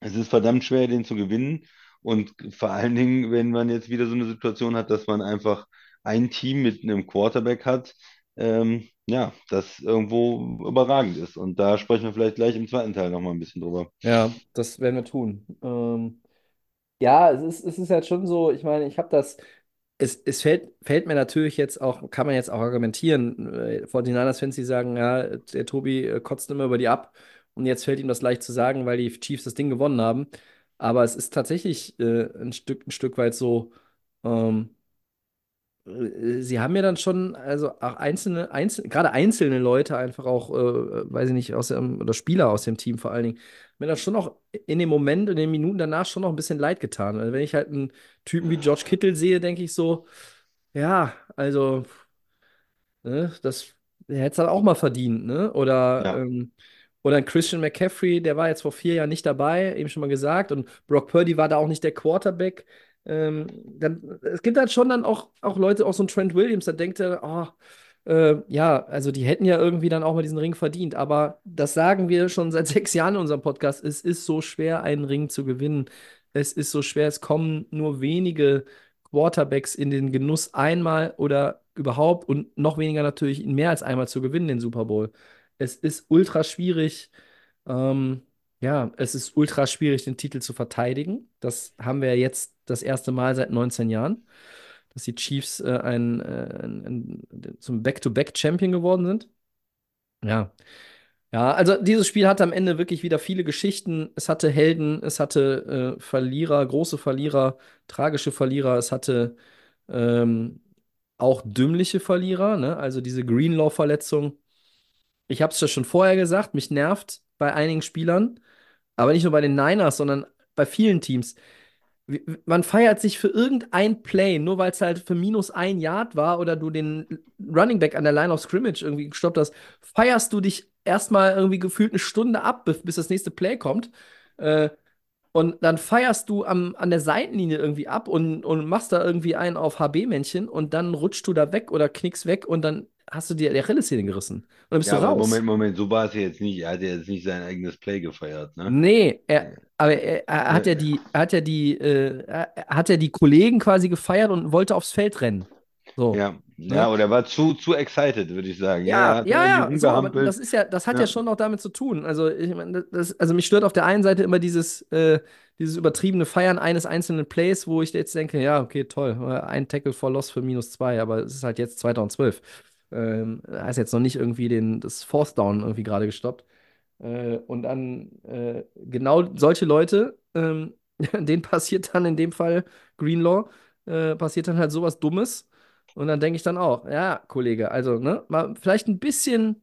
es ist verdammt schwer, den zu gewinnen. Und vor allen Dingen, wenn man jetzt wieder so eine Situation hat, dass man einfach ein Team mit einem Quarterback hat, ähm, ja, das irgendwo überragend ist. Und da sprechen wir vielleicht gleich im zweiten Teil nochmal ein bisschen drüber. Ja, das werden wir tun. Ähm, ja, es ist, es ist halt schon so, ich meine, ich habe das, es, es fällt, fällt mir natürlich jetzt auch, kann man jetzt auch argumentieren, äh, 49ers-Fans, die sagen, ja, der Tobi äh, kotzt immer über die ab und jetzt fällt ihm das leicht zu sagen, weil die Chiefs das Ding gewonnen haben. Aber es ist tatsächlich äh, ein Stück, ein Stück weit so, ähm, äh, sie haben ja dann schon, also auch einzelne, einzelne gerade einzelne Leute einfach auch, äh, weiß ich nicht, aus dem, oder Spieler aus dem Team vor allen Dingen, mir dann schon noch in dem Moment, in den Minuten danach schon noch ein bisschen leid getan. Also wenn ich halt einen Typen wie George Kittle sehe, denke ich so, ja, also, ne, das hätte es dann auch mal verdient, ne? Oder, Ja. ähm, oder ein Christian McCaffrey, der war jetzt vor vier Jahren nicht dabei, eben schon mal gesagt, und Brock Purdy war da auch nicht der Quarterback. Ähm, dann, es gibt halt schon dann auch, auch Leute, auch so ein Trent Williams, da denkt er, oh, äh, ja, also die hätten ja irgendwie dann auch mal diesen Ring verdient. Aber das sagen wir schon seit [laughs] sechs Jahren in unserem Podcast. Es ist so schwer, einen Ring zu gewinnen. Es ist so schwer, es kommen nur wenige Quarterbacks in den Genuss einmal oder überhaupt und noch weniger natürlich ihn mehr als einmal zu gewinnen, den Super Bowl. Es ist ultra schwierig. Ähm, ja, es ist ultra schwierig, den Titel zu verteidigen. Das haben wir jetzt das erste Mal seit 19 Jahren, dass die Chiefs äh, ein, äh, ein, ein, zum Back-to-Back-Champion geworden sind. Ja. Ja, also dieses Spiel hatte am Ende wirklich wieder viele Geschichten. Es hatte Helden, es hatte äh, Verlierer, große Verlierer, tragische Verlierer, es hatte ähm, auch dümmliche Verlierer, ne? Also diese Greenlaw-Verletzung. Ich habe es ja schon vorher gesagt, mich nervt bei einigen Spielern, aber nicht nur bei den Niners, sondern bei vielen Teams. Man feiert sich für irgendein Play, nur weil es halt für minus ein Yard war oder du den Running Back an der Line of Scrimmage irgendwie gestoppt hast, feierst du dich erstmal irgendwie gefühlt eine Stunde ab, bis bis das nächste Play kommt. Äh, und dann feierst du am, an der Seitenlinie irgendwie ab und, und machst da irgendwie einen auf HB-Männchen und dann rutschst du da weg oder knickst weg und dann hast du dir die Achillessehne gerissen. Und dann bist Ja, du raus. Moment, Moment, so war es ja jetzt nicht. Er hat ja jetzt nicht sein eigenes Play gefeiert, ne? Nee, er, aber er, er hat ja die, hat ja die, äh, hat ja die Kollegen quasi gefeiert und wollte aufs Feld rennen. So. Ja, ja, oder er war zu, zu excited, würde ich sagen. Ja, ja, ja, so, aber das ist ja, das hat ja. Ja. schon auch damit zu tun. Also, ich meine, das, also mich stört auf der einen Seite immer dieses, äh, dieses übertriebene Feiern eines einzelnen Plays, wo ich jetzt denke, ja, okay, toll, ein Tackle for Loss für minus zwei, aber es ist halt jetzt 2012. Ähm, er ist jetzt noch nicht irgendwie den, das Fourth Down irgendwie gerade gestoppt. Äh, und dann äh, genau solche Leute, ähm, [laughs] denen passiert dann in dem Fall Greenlaw, äh, passiert dann halt sowas Dummes. Und dann denke ich dann auch, ja, Kollege, also, ne, mal vielleicht ein bisschen,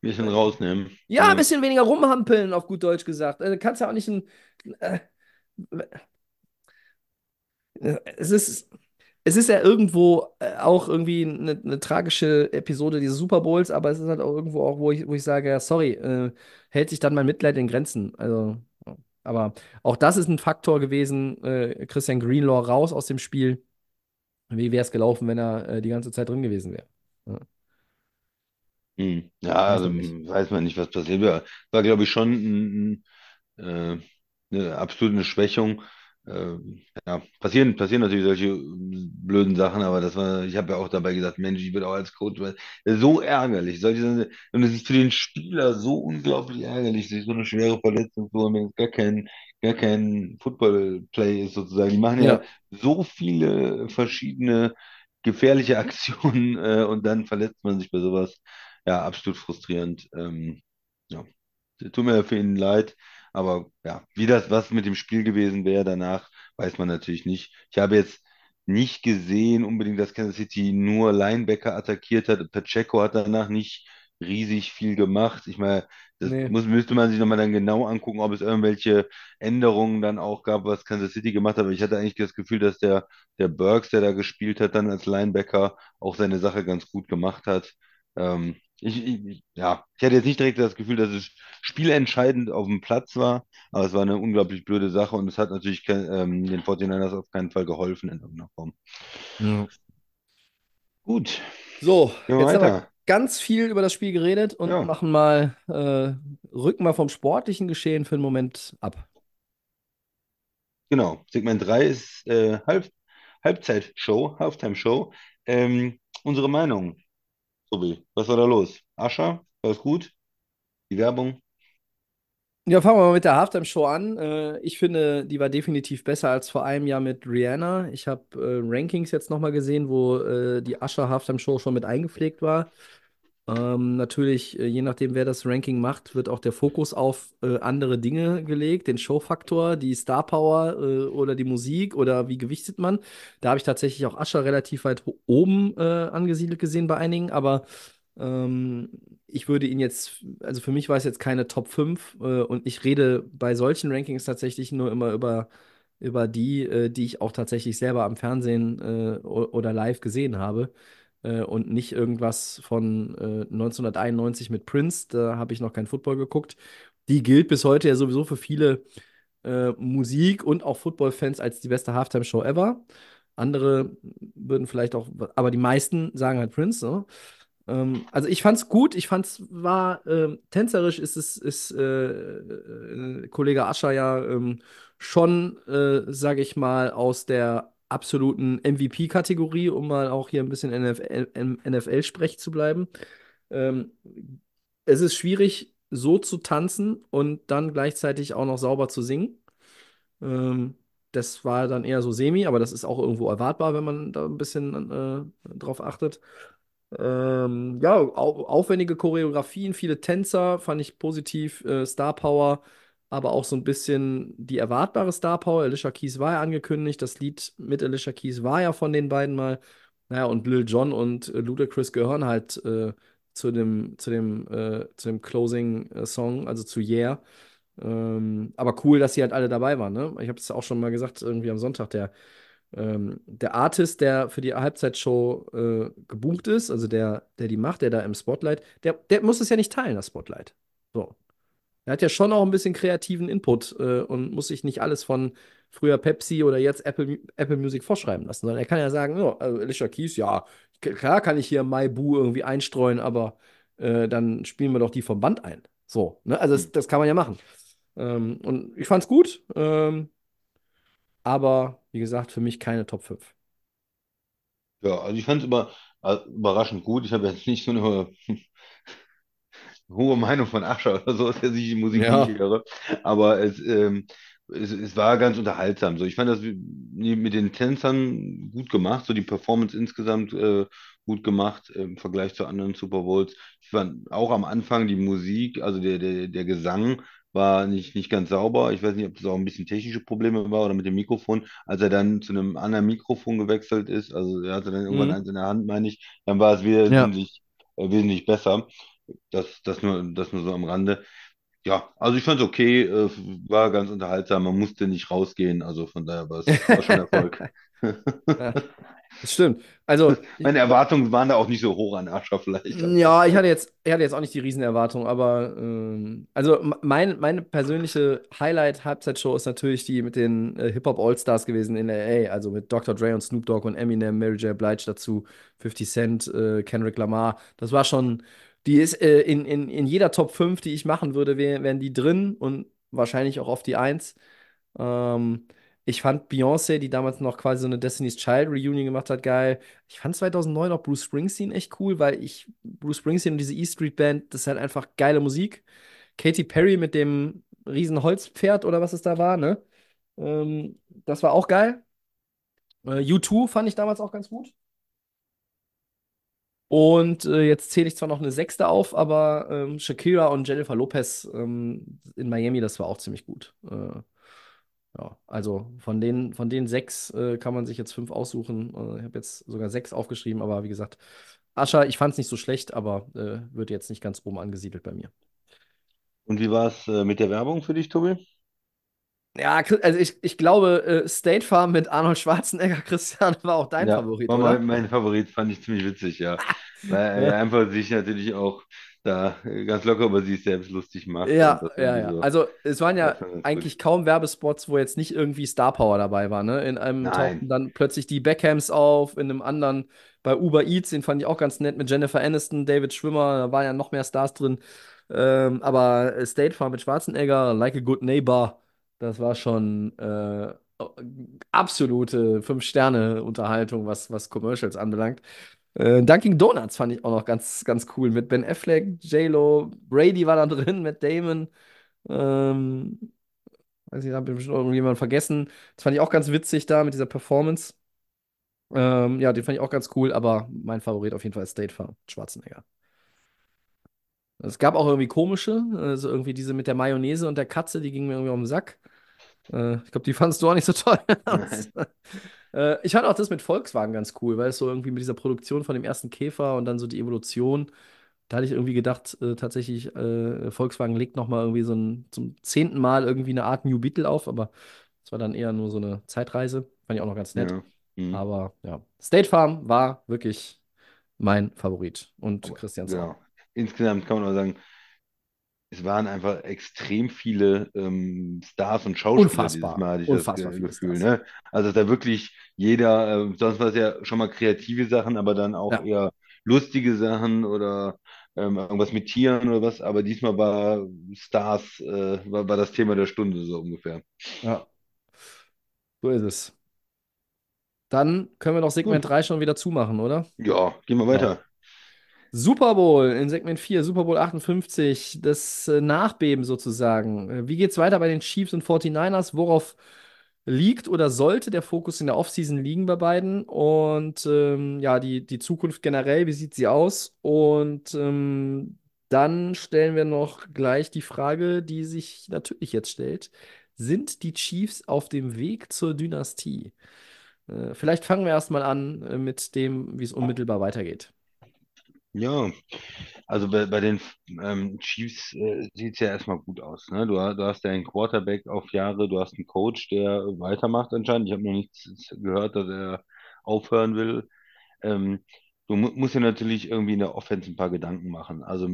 bisschen rausnehmen. ja, ein bisschen weniger rumhampeln, auf gut Deutsch gesagt. Also, du kannst ja auch nicht ein, äh, es ist, es ist ja irgendwo äh, auch irgendwie eine, eine tragische Episode dieses Super Bowls, aber es ist halt auch irgendwo auch, wo ich, wo ich sage, ja, sorry, äh, hält sich dann mein Mitleid in Grenzen. Also, aber auch das ist ein Faktor gewesen, äh, Christian Greenlaw raus aus dem Spiel. Wie wäre es gelaufen, wenn er äh, die ganze Zeit drin gewesen wäre? Ja. Hm. Ja, also weiß man nicht, was passiert wäre. War, glaube ich, schon ein, ein, äh, eine absolute Schwächung. Äh, ja, passieren, passieren natürlich solche äh, blöden Sachen, aber das war, ich habe ja auch dabei gesagt, Mensch, ich würde auch als Coach, weil so ärgerlich. Solche, und es ist für den Spieler so unglaublich ärgerlich, sich so eine schwere Verletzung zu holen, wenn es gar kein, gar kein Football-Play ist sozusagen. Die machen ja Ja. so viele verschiedene gefährliche [laughs] Aktionen äh, und dann verletzt man sich bei sowas. Ja, absolut frustrierend. Ähm, ja, tut mir für ihn leid, aber ja, wie das, was mit dem Spiel gewesen wäre danach, weiß man natürlich nicht. Ich habe jetzt nicht gesehen unbedingt, dass Kansas City nur Linebacker attackiert hat. Pacheco hat danach nicht riesig viel gemacht. Ich meine, das Nee. muss, müsste man sich nochmal dann genau angucken, ob es irgendwelche Änderungen dann auch gab, was Kansas City gemacht hat. Aber ich hatte eigentlich das Gefühl, dass der, der Burks, der da gespielt hat, dann als Linebacker auch seine Sache ganz gut gemacht hat. Ähm, ich, ich, ja, ich hatte jetzt nicht direkt das Gefühl, dass es spielentscheidend auf dem Platz war, aber es war eine unglaublich blöde Sache und es hat natürlich ähm, den 49ers auf keinen Fall geholfen in irgendeiner Form. Ja. Gut, So, jetzt haben wir weiter. ganz viel über das Spiel geredet und Ja. machen mal, äh, rücken mal vom sportlichen Geschehen für einen Moment ab. Genau, Segment 3 ist äh, Halb Halbzeitshow, Halftime-Show. Ähm, unsere Meinung, Tobi, was war da los? Ascha, war es gut? Die Werbung? Ja, fangen wir mal mit der Halftime-Show an. Äh, ich finde, die war definitiv besser als vor einem Jahr mit Rihanna. Ich habe äh, Rankings jetzt nochmal gesehen, wo äh, die Usher Halftime-Show schon mit eingepflegt war. Ähm, natürlich, äh, je nachdem, wer das Ranking macht, wird auch der Fokus auf äh, andere Dinge gelegt, den Showfaktor, die Star Power äh, oder die Musik oder wie gewichtet man. Da habe ich tatsächlich auch Ascher relativ weit oben äh, angesiedelt gesehen bei einigen, aber ähm, ich würde ihn jetzt, also für mich war es jetzt keine Top 5 äh, und ich rede bei solchen Rankings tatsächlich nur immer über, über die, äh, die ich auch tatsächlich selber am Fernsehen oder live gesehen habe äh, und nicht irgendwas von äh, 1991 mit Prince. Da habe ich noch kein Football geguckt. Die gilt bis heute ja sowieso für viele äh, Musik- und auch Football-Fans als die beste Halftime-Show ever. Andere würden vielleicht auch, aber die meisten sagen halt Prince. Ne? Ähm, also ich fand's gut, ich fand's war ähm, tänzerisch ist es ist äh, äh, Kollege Ascher ja ähm, schon, äh, sage ich mal, aus der absoluten MVP-Kategorie, um mal auch hier ein bisschen NFL, NFL-Sprech zu bleiben. Ähm, es ist schwierig, so zu tanzen und dann gleichzeitig auch noch sauber zu singen. Ähm, das war dann eher so semi, aber das ist auch irgendwo erwartbar, wenn man da ein bisschen äh, drauf achtet. Ähm, ja, au aufwendige Choreografien, viele Tänzer, fand ich positiv. Äh, Star Power, aber auch so ein bisschen die erwartbare Star Power. Alicia Keys war ja angekündigt, das Lied mit Alicia Keys war ja von den beiden mal. Naja, und Lil Jon und äh, Ludacris gehören halt äh, zu dem, zu dem, äh, zu dem Closing-Song, also zu Yeah. Ähm, aber cool, dass sie halt alle dabei waren, ne? Ich habe es auch schon mal gesagt, irgendwie am Sonntag, der ähm, der Artist, der für die Halbzeitshow äh, gebucht ist, also der, der die macht, der da im Spotlight, der, der muss es ja nicht teilen, das Spotlight. So. Er hat ja schon auch ein bisschen kreativen Input äh, und muss sich nicht alles von früher Pepsi oder jetzt Apple, Apple Music vorschreiben lassen, sondern er kann ja sagen, ja, also Alicia Keys, ja, klar kann ich hier My Boo irgendwie einstreuen, aber äh, dann spielen wir doch die vom Band ein. So, ne? Also das, das kann man ja machen. Ähm, und ich fand's gut. Ähm, aber wie gesagt, für mich keine Top 5. Ja, also ich fand es über, äh, überraschend gut. Ich habe jetzt nicht so eine hohe Meinung von Ascher oder so, dass er sich die Musik nicht Ja. höre. Aber es, ähm, es, es war ganz unterhaltsam. So, ich fand das mit den Tänzern gut gemacht, so die Performance insgesamt äh, gut gemacht äh, im Vergleich zu anderen Super Bowls. Ich fand auch am Anfang die Musik, also der, der, der Gesang war nicht, nicht ganz sauber. Ich weiß nicht, ob das auch ein bisschen technische Probleme war oder mit dem Mikrofon. Als er dann zu einem anderen Mikrofon gewechselt ist, also er hatte dann irgendwann Mhm. eins in der Hand, meine ich, dann war es wieder Ja. wesentlich, äh, wesentlich besser. Das, das nur, das nur so am Rande. Ja, also ich fand es okay, äh, war ganz unterhaltsam. Man musste nicht rausgehen, also von daher war es war schon Erfolg. [laughs] Ja, das stimmt. Also, [laughs] Meine Erwartungen waren da auch nicht so hoch an Ascher vielleicht. ja, ich hatte jetzt, ich hatte jetzt auch nicht die Riesenerwartung, aber ähm, also mein, meine persönliche Highlight-Halbzeitshow ist natürlich die mit den äh, Hip-Hop All-Stars gewesen in LA, also mit Dr. Dre und Snoop Dogg und Eminem, Mary J. Blige dazu, 50 Cent, äh, Kendrick Lamar. Das war schon, die ist äh, in, in, in jeder Top 5, die ich machen würde, wär, wären die drin und wahrscheinlich auch auf die Eins. Ähm, ich fand Beyoncé, die damals noch quasi so eine Destiny's Child Reunion gemacht hat, geil. Ich fand 2009 auch Bruce Springsteen echt cool, weil ich Bruce Springsteen und diese E Street Band, das ist halt einfach geile Musik. Katy Perry mit dem riesen Holzpferd oder was es da war, ne? Ähm, das war auch geil. Äh, U2 fand ich damals auch ganz gut. Und äh, jetzt zähle ich zwar noch eine sechste auf, aber ähm, Shakira und Jennifer Lopez ähm, in Miami, das war auch ziemlich gut. Äh, ja, also von den, von den sechs äh, kann man sich jetzt fünf aussuchen. Äh, ich habe jetzt sogar sechs aufgeschrieben, aber wie gesagt, Ascha, ich fand es nicht so schlecht, aber äh, wird jetzt nicht ganz oben angesiedelt bei mir. Und wie war es äh, mit der Werbung für dich, Tobi? Ja, also ich, ich glaube, State Farm mit Arnold Schwarzenegger, [laughs] Christian, war auch dein Ja, Favorit, war mein, mein Favorit, fand ich ziemlich witzig, ja. [laughs] Weil [laughs] er einfach sich natürlich auch da ganz locker über sich selbst lustig macht Ja, ja, ja. so. Also es waren Ja, eigentlich kaum Werbespots, wo jetzt nicht irgendwie Star Power dabei war, ne? In einem tauchten dann plötzlich die Beckhams auf, in einem anderen bei Uber Eats, den fand ich auch ganz nett mit Jennifer Aniston, David Schwimmer, da waren ja noch mehr Stars drin. Ähm, aber State Farm mit Schwarzenegger, Like a Good Neighbor, das war schon äh, absolute Fünf-Sterne-Unterhaltung, was, was Commercials anbelangt. Äh, Dunkin' Donuts fand ich auch noch ganz, ganz cool mit Ben Affleck, J-Lo, Brady war da [laughs] drin, Matt Damon. Ähm, weiß nicht, habe ich bestimmt irgendjemand vergessen. Das fand ich auch ganz witzig da mit dieser Performance. Ähm, ja, den fand ich auch ganz cool, aber mein Favorit auf jeden Fall ist State Farm, Schwarzenegger. Es gab auch irgendwie komische, also irgendwie diese mit der Mayonnaise und der Katze, die gingen mir irgendwie auf den Sack. Äh, ich glaube, die fandest du auch nicht so toll. [laughs] Äh, ich fand auch das mit Volkswagen ganz cool, weil es so irgendwie mit dieser Produktion von dem ersten Käfer und dann so die Evolution, da hatte ich irgendwie gedacht, äh, tatsächlich, äh, Volkswagen legt nochmal irgendwie so ein, zum zehnten Mal irgendwie eine Art New Beetle auf, aber das war dann eher nur so eine Zeitreise. Fand ich auch noch ganz nett. Ja. Mhm. Aber ja, State Farm war wirklich mein Favorit und Aber, Christians auch. genau. Insgesamt kann man auch sagen, es waren einfach extrem viele ähm, Stars und Schauspieler dieses Unfassbar. Mal, hatte ich das Unfassbar viele Gefühl. Ne? Also da wirklich jeder, äh, sonst war es ja schon mal kreative Sachen, aber dann auch Ja. eher lustige Sachen oder ähm, irgendwas mit Tieren oder was. Aber diesmal war Stars, äh, war, war das Thema der Stunde so ungefähr. Ja, so ist es. Dann können wir doch Segment Gut. 3 schon wieder zumachen, oder? Ja, gehen wir weiter. Super Bowl in Segment 4, Super Bowl 58, das äh, Nachbeben sozusagen. Äh, Wie geht's weiter bei den Chiefs und 49ers? Worauf liegt oder sollte der Fokus in der Offseason liegen bei beiden? Und ähm, ja, die, die Zukunft generell, wie sieht sie aus? Und ähm, dann stellen wir noch gleich die Frage, die sich natürlich jetzt stellt. Sind die Chiefs auf dem Weg zur Dynastie? Äh, vielleicht fangen wir erstmal an mit dem, wie es unmittelbar weitergeht. Ja, also bei, bei den ähm, Chiefs äh, sieht es ja erstmal gut aus. Ne? Du, du hast ja einen Quarterback auf Jahre, du hast einen Coach, der weitermacht anscheinend. Ich habe noch nichts gehört, dass er aufhören will. Ähm, du mu musst dir natürlich irgendwie in der Offense ein paar Gedanken machen. Also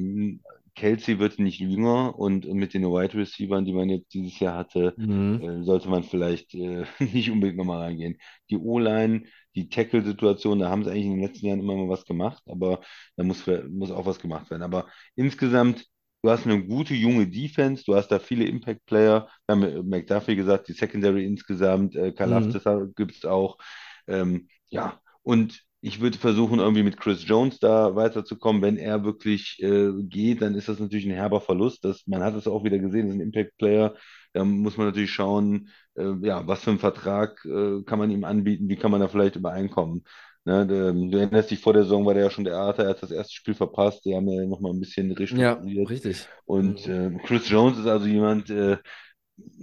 Kelsey wird nicht jünger und mit den Wide Receivers, die man jetzt dieses Jahr hatte, Mhm. äh, sollte man vielleicht äh, [laughs] nicht unbedingt nochmal reingehen. Die O-Line, die Tackle-Situation, da haben sie eigentlich in den letzten Jahren immer mal was gemacht, aber da muss, muss auch was gemacht werden. Aber insgesamt, du hast eine gute junge Defense, du hast da viele Impact-Player. Wir haben äh, McDuffie gesagt, die Secondary insgesamt, äh, Mhm. Karlaftis gibt es auch. Ähm, ja, und ich würde versuchen, irgendwie mit Chris Jones da weiterzukommen. Wenn er wirklich äh, geht, dann ist das natürlich ein herber Verlust. Das, man hat es auch wieder gesehen, das ist ein Impact-Player. Da muss man natürlich schauen, äh, ja, was für einen Vertrag äh, kann man ihm anbieten, wie kann man da vielleicht übereinkommen. Ne, du, du erinnerst dich, vor der Saison war der ja schon der Arthur, er hat das erste Spiel verpasst, die haben ja nochmal ein bisschen Ja, restrukturiert. richtig. Und äh, Chris Jones ist also jemand, äh,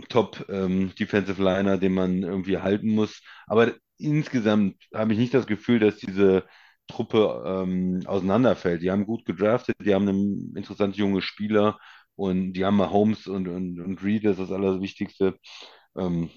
Top ähm, Defensive Liner, den man irgendwie halten muss. Aber insgesamt habe ich nicht das Gefühl, dass diese Truppe ähm, auseinanderfällt. Die haben gut gedraftet, die haben einen interessanten junge Spieler und die haben Holmes und, und, und Reed, das ist das Allerwichtigste. Ähm,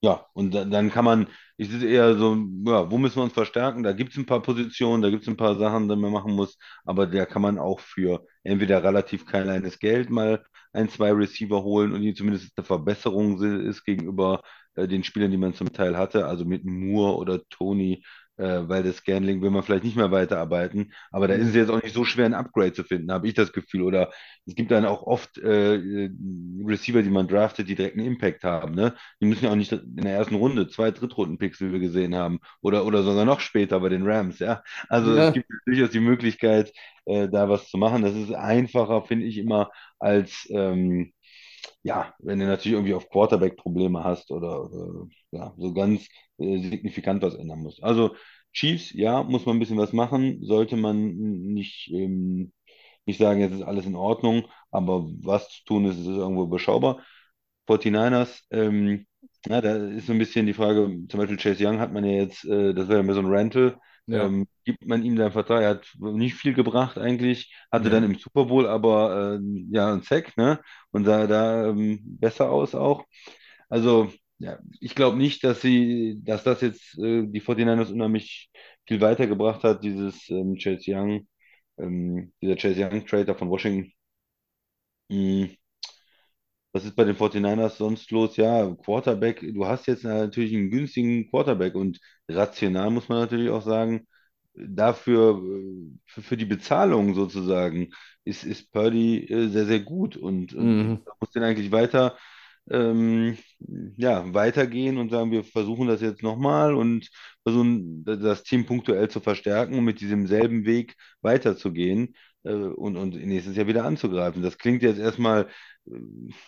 ja, und dann, dann kann man, ich sehe eher so, ja, wo müssen wir uns verstärken? Da gibt es ein paar Positionen, da gibt es ein paar Sachen, die man machen muss, aber da kann man auch für entweder relativ kleines Geld mal ein, zwei Receiver holen und die zumindest eine Verbesserung ist gegenüber äh, den Spielern, die man zum Teil hatte, also mit Moore oder Tony, äh, weil das Scanling will man vielleicht nicht mehr weiterarbeiten, aber da ist es Mhm. jetzt auch nicht so schwer, ein Upgrade zu finden, habe ich das Gefühl. Oder es gibt dann auch oft äh, äh, Receiver, die man draftet, die direkt einen Impact haben, ne? Die müssen ja auch nicht in der ersten Runde zwei Drittrunden-Picks, wie wir gesehen haben, oder, oder sogar noch später bei den Rams, ja. Also es Ja, gibt durchaus die Möglichkeit, äh, da was zu machen. Das ist einfacher, finde ich, immer als, ähm, ja, wenn du natürlich irgendwie auf Quarterback Probleme hast oder, oder ja, so ganz äh, signifikant was ändern musst. Also Chiefs, ja, muss man ein bisschen was machen, sollte man nicht, ähm, nicht sagen, jetzt ist alles in Ordnung, aber was zu tun ist, ist irgendwo überschaubar. 49ers, ähm, ja, da ist so ein bisschen die Frage, zum Beispiel Chase Young hat man ja jetzt, äh, das wäre ja mehr so ein Rental, ja, ähm, gibt man ihm seinen Vertrag, er hat nicht viel gebracht eigentlich, hatte dann nee. im Super Bowl aber äh, ja einen Sack, ne? Und sah da ähm, besser aus auch. Also, ja, ich glaube nicht, dass sie, dass das jetzt äh, die 49ers unheimlich viel weitergebracht hat, dieses ähm, Chase Young, ähm, dieser Chase Young Trader von Washington. Mm, was ist bei den 49ers sonst los? Ja, Quarterback, du hast jetzt natürlich einen günstigen Quarterback und rational muss man natürlich auch sagen, dafür, äh, für, für die Bezahlung sozusagen, ist, ist Purdy äh, sehr, sehr gut und, Mhm. muss den eigentlich weiter, ähm, ja, weitergehen und sagen, wir versuchen das jetzt nochmal und versuchen das Team punktuell zu verstärken und mit diesem selben Weg weiterzugehen äh, und, und nächstes Jahr wieder anzugreifen. Das klingt jetzt erstmal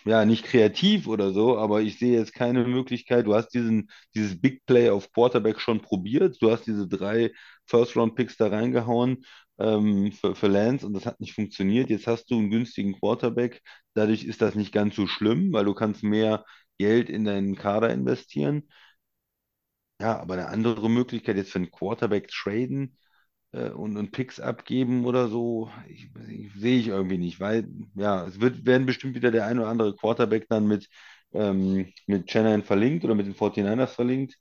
ja nicht kreativ oder so, aber ich sehe jetzt keine Möglichkeit. Du hast diesen, dieses Big Play auf Quarterback schon probiert. Du hast diese drei First-Round-Picks da reingehauen. ähm, für, für Lance und das hat nicht funktioniert. Jetzt hast du einen günstigen Quarterback. Dadurch ist das nicht ganz so schlimm, weil du kannst mehr Geld in deinen Kader investieren. Ja, aber eine andere Möglichkeit jetzt für einen Quarterback traden und, und Picks abgeben oder so, ich, ich, sehe ich irgendwie nicht, weil ja, es wird, werden bestimmt wieder der ein oder andere Quarterback dann mit, ähm, mit Shanahan verlinkt oder mit den 49ers verlinkt.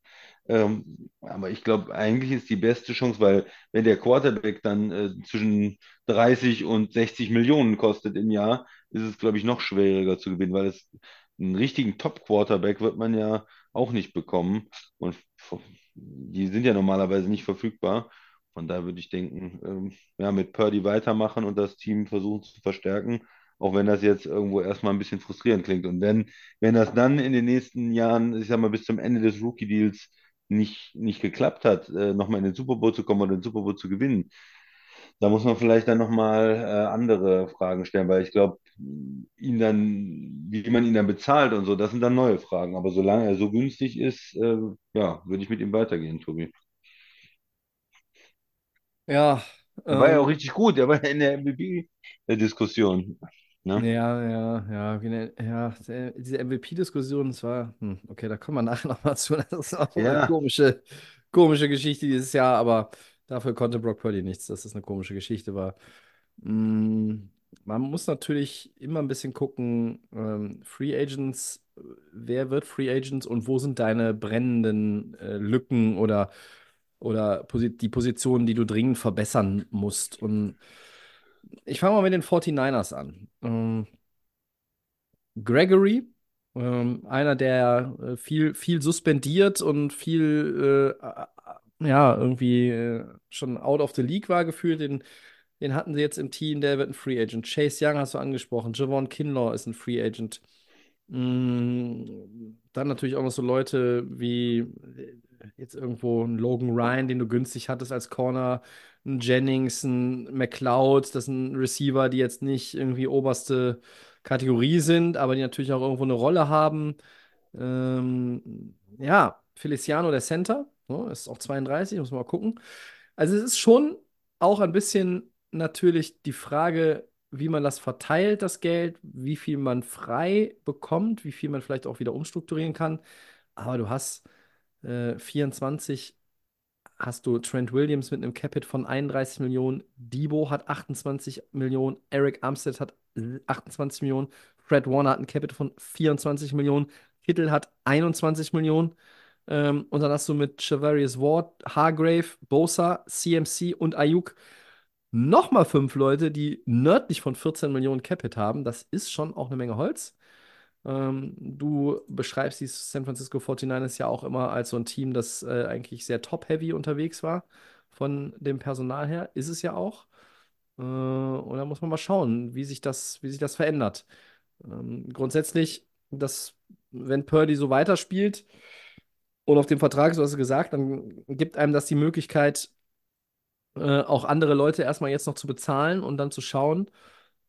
Ähm, aber ich glaube, eigentlich ist die beste Chance, weil wenn der Quarterback dann äh, zwischen 30 und 60 Millionen kostet im Jahr, ist es, glaube ich, noch schwieriger zu gewinnen, weil es einen richtigen Top-Quarterback wird man ja auch nicht bekommen. Und die sind ja normalerweise nicht verfügbar. Von daher würde ich denken, ähm, ja, mit Purdy weitermachen und das Team versuchen zu verstärken, auch wenn das jetzt irgendwo erstmal ein bisschen frustrierend klingt. Und wenn, wenn das dann in den nächsten Jahren, ich sag mal, bis zum Ende des Rookie-Deals nicht, nicht geklappt hat, äh, nochmal in den Super Bowl zu kommen oder den Super Bowl zu gewinnen, da muss man vielleicht dann nochmal äh, andere Fragen stellen, weil ich glaube, ihn dann, wie man ihn dann bezahlt und so, das sind dann neue Fragen. Aber solange er so günstig ist, äh, ja, würde ich mit ihm weitergehen, Tobi. Ja, Er war ja auch ähm, richtig gut, er war ja in der MVP-Diskussion. Ne? ja, ja, ja, gene- ja, der- diese MVP-Diskussion, das war, hm, okay, da kommen wir nachher nochmal zu. Das ist auch eine Ja, komische, komische Geschichte dieses Jahr, aber dafür konnte Brock Purdy nichts, dass das eine komische Geschichte war. Mm, Man muss natürlich immer ein bisschen gucken, ähm, Free Agents, äh, wer wird Free Agents und wo sind deine brennenden äh, Lücken oder, oder die Positionen, die du dringend verbessern musst. Und ich fange mal mit den 49ers an. Ähm, Gregory, ähm, einer, der äh, viel, viel suspendiert und viel, äh, ja, irgendwie äh, schon out of the league war gefühlt, den den hatten sie jetzt im Team, der wird ein Free Agent. Chase Young hast du angesprochen. Javon Kinlaw ist ein Free Agent. Mm, Dann natürlich auch noch so Leute wie jetzt irgendwo ein Logan Ryan, den du günstig hattest als Corner, ein Jennings, ein McLeod, das sind Receiver, die jetzt nicht irgendwie oberste Kategorie sind, aber die natürlich auch irgendwo eine Rolle haben. Ähm, ja, Feliciano, der Center, ne, ist auch 32, muss man mal gucken. Also es ist schon auch ein bisschen natürlich die Frage, wie man das verteilt, das Geld, wie viel man frei bekommt, wie viel man vielleicht auch wieder umstrukturieren kann. Aber du hast äh, 24, hast du Trent Williams mit einem Capit von 31 Millionen, Debo hat 28 Millionen, Eric Armstead hat 28 Millionen, Fred Warner hat ein Capit von 24 Millionen, Kittel hat 21 Millionen. Ähm, und dann hast du mit Javarius Ward, Hargrave, Bosa, CMC und Ayuk nochmal fünf Leute, die nördlich von 14 Millionen Capit haben. Das ist schon auch eine Menge Holz. Ähm, du beschreibst die San Francisco 49ers ja auch immer als so ein Team, das äh, eigentlich sehr top-heavy unterwegs war. Von dem Personal her ist es ja auch. Äh, und da muss man mal schauen, wie sich das, wie sich das verändert. Ähm, grundsätzlich, dass, wenn Purdy so weiterspielt und auf dem Vertrag, so hast du gesagt, dann gibt einem das die Möglichkeit, äh, auch andere Leute erstmal jetzt noch zu bezahlen und dann zu schauen.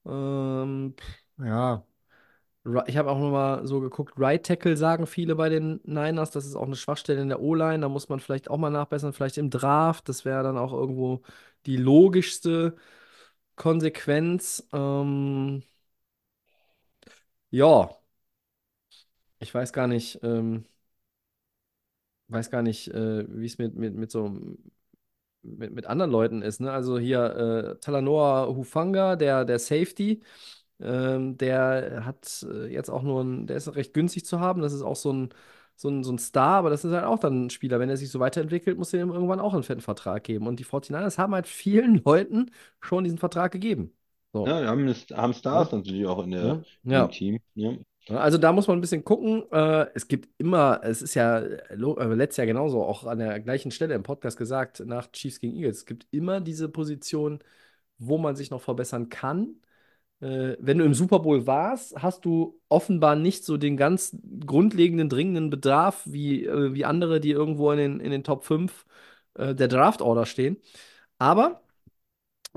Ähm, ja, ich habe auch noch mal so geguckt, Right Tackle sagen viele bei den Niners, das ist auch eine Schwachstelle in der O-Line, da muss man vielleicht auch mal nachbessern, vielleicht im Draft, das wäre dann auch irgendwo die logischste Konsequenz. Ähm, ja, ich weiß gar nicht, ähm, weiß gar nicht, äh, wie es mit, mit, mit so mit, mit anderen Leuten ist, ne? Also hier äh, Talanoa Hufanga, der, der Safety, ähm, der hat äh, jetzt auch nur ein, der ist recht günstig zu haben. Das ist auch so ein, so ein, so ein Star, aber das ist halt auch dann ein Spieler. Wenn er sich so weiterentwickelt, muss er ihm irgendwann auch einen fetten Vertrag geben. Und die 49ers haben halt vielen Leuten schon diesen Vertrag gegeben. So. ja, wir haben, haben Ja, Stars natürlich auch in der, ja, im ja. Team. Ja. Ja, Also da muss man ein bisschen gucken. Äh, es gibt immer, es ist ja äh, letztes Jahr genauso auch an der gleichen Stelle im Podcast gesagt, nach Chiefs gegen Eagles. Es gibt immer diese Position, wo man sich noch verbessern kann. Äh, wenn du im Super Bowl warst, hast du offenbar nicht so den ganz grundlegenden, dringenden Bedarf wie, äh, wie andere, die irgendwo in den, in den Top 5 äh, der Draft-Order stehen. Aber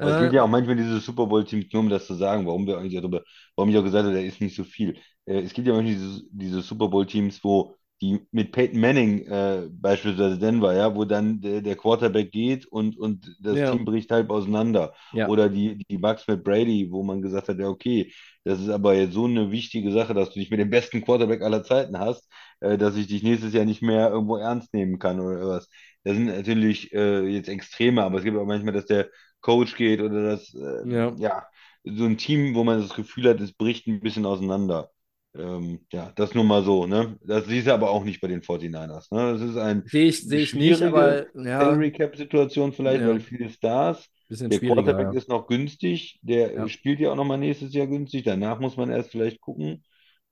Aber es äh, gibt ja auch manchmal diese Super Bowl-Teams, nur um das zu sagen, warum wir eigentlich darüber, warum ich auch gesagt habe, da ist nicht so viel. Äh, es gibt ja manchmal diese, diese Super Bowl-Teams, wo die mit Peyton Manning äh, beispielsweise Denver, ja, wo dann der, der Quarterback geht und, und das Ja. Team bricht halb auseinander. Ja. Oder die, die Bucks mit Brady, wo man gesagt hat, ja, okay, das ist aber jetzt so eine wichtige Sache, dass du dich mit dem besten Quarterback aller Zeiten hast, äh, dass ich dich nächstes Jahr nicht mehr irgendwo ernst nehmen kann oder was. Das sind natürlich äh, jetzt Extreme, aber es gibt auch manchmal, dass der Coach geht oder das, äh, Ja. ja, so ein Team, wo man das Gefühl hat, es bricht ein bisschen auseinander. Ähm, ja, das nur mal so, ne? Das siehst du aber auch nicht bei den 49ers, ne? Das ist ein Sehe ich, sehe ich nicht, aber ja, Salary Cap Situation vielleicht, Ja. weil viele Stars. bisschen Der. Quarterback Ja. ist noch günstig, der Ja. spielt ja auch noch mal nächstes Jahr günstig. Danach muss man erst vielleicht gucken,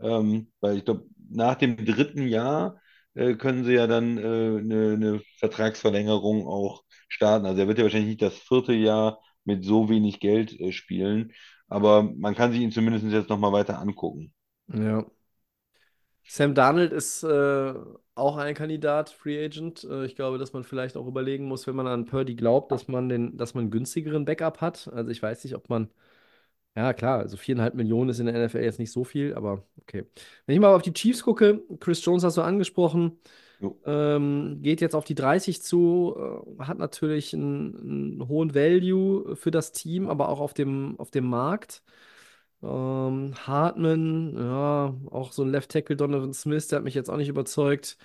ähm, weil ich glaube, nach dem dritten Jahr äh, können sie ja dann äh, eine, eine Vertragsverlängerung auch starten. Also er wird ja wahrscheinlich nicht das vierte Jahr mit so wenig Geld äh, spielen, aber man kann sich ihn zumindest jetzt noch mal weiter angucken. Ja. Sam Darnold ist äh, auch ein Kandidat, Free Agent. Äh, ich glaube, dass man vielleicht auch überlegen muss, wenn man an Purdy glaubt, dass man den, dass man einen günstigeren Backup hat. Also ich weiß nicht, ob man, ja klar, also viereinhalb Millionen ist in der NFL jetzt nicht so viel, aber okay. Wenn ich mal auf die Chiefs gucke, Chris Jones hast du angesprochen, ähm, geht jetzt auf die 30 zu, äh, hat natürlich einen, einen hohen Value für das Team, aber auch auf dem, auf dem Markt. Ähm, Hartman, ja, auch so ein Left Tackle Donovan Smith, der hat mich jetzt auch nicht überzeugt.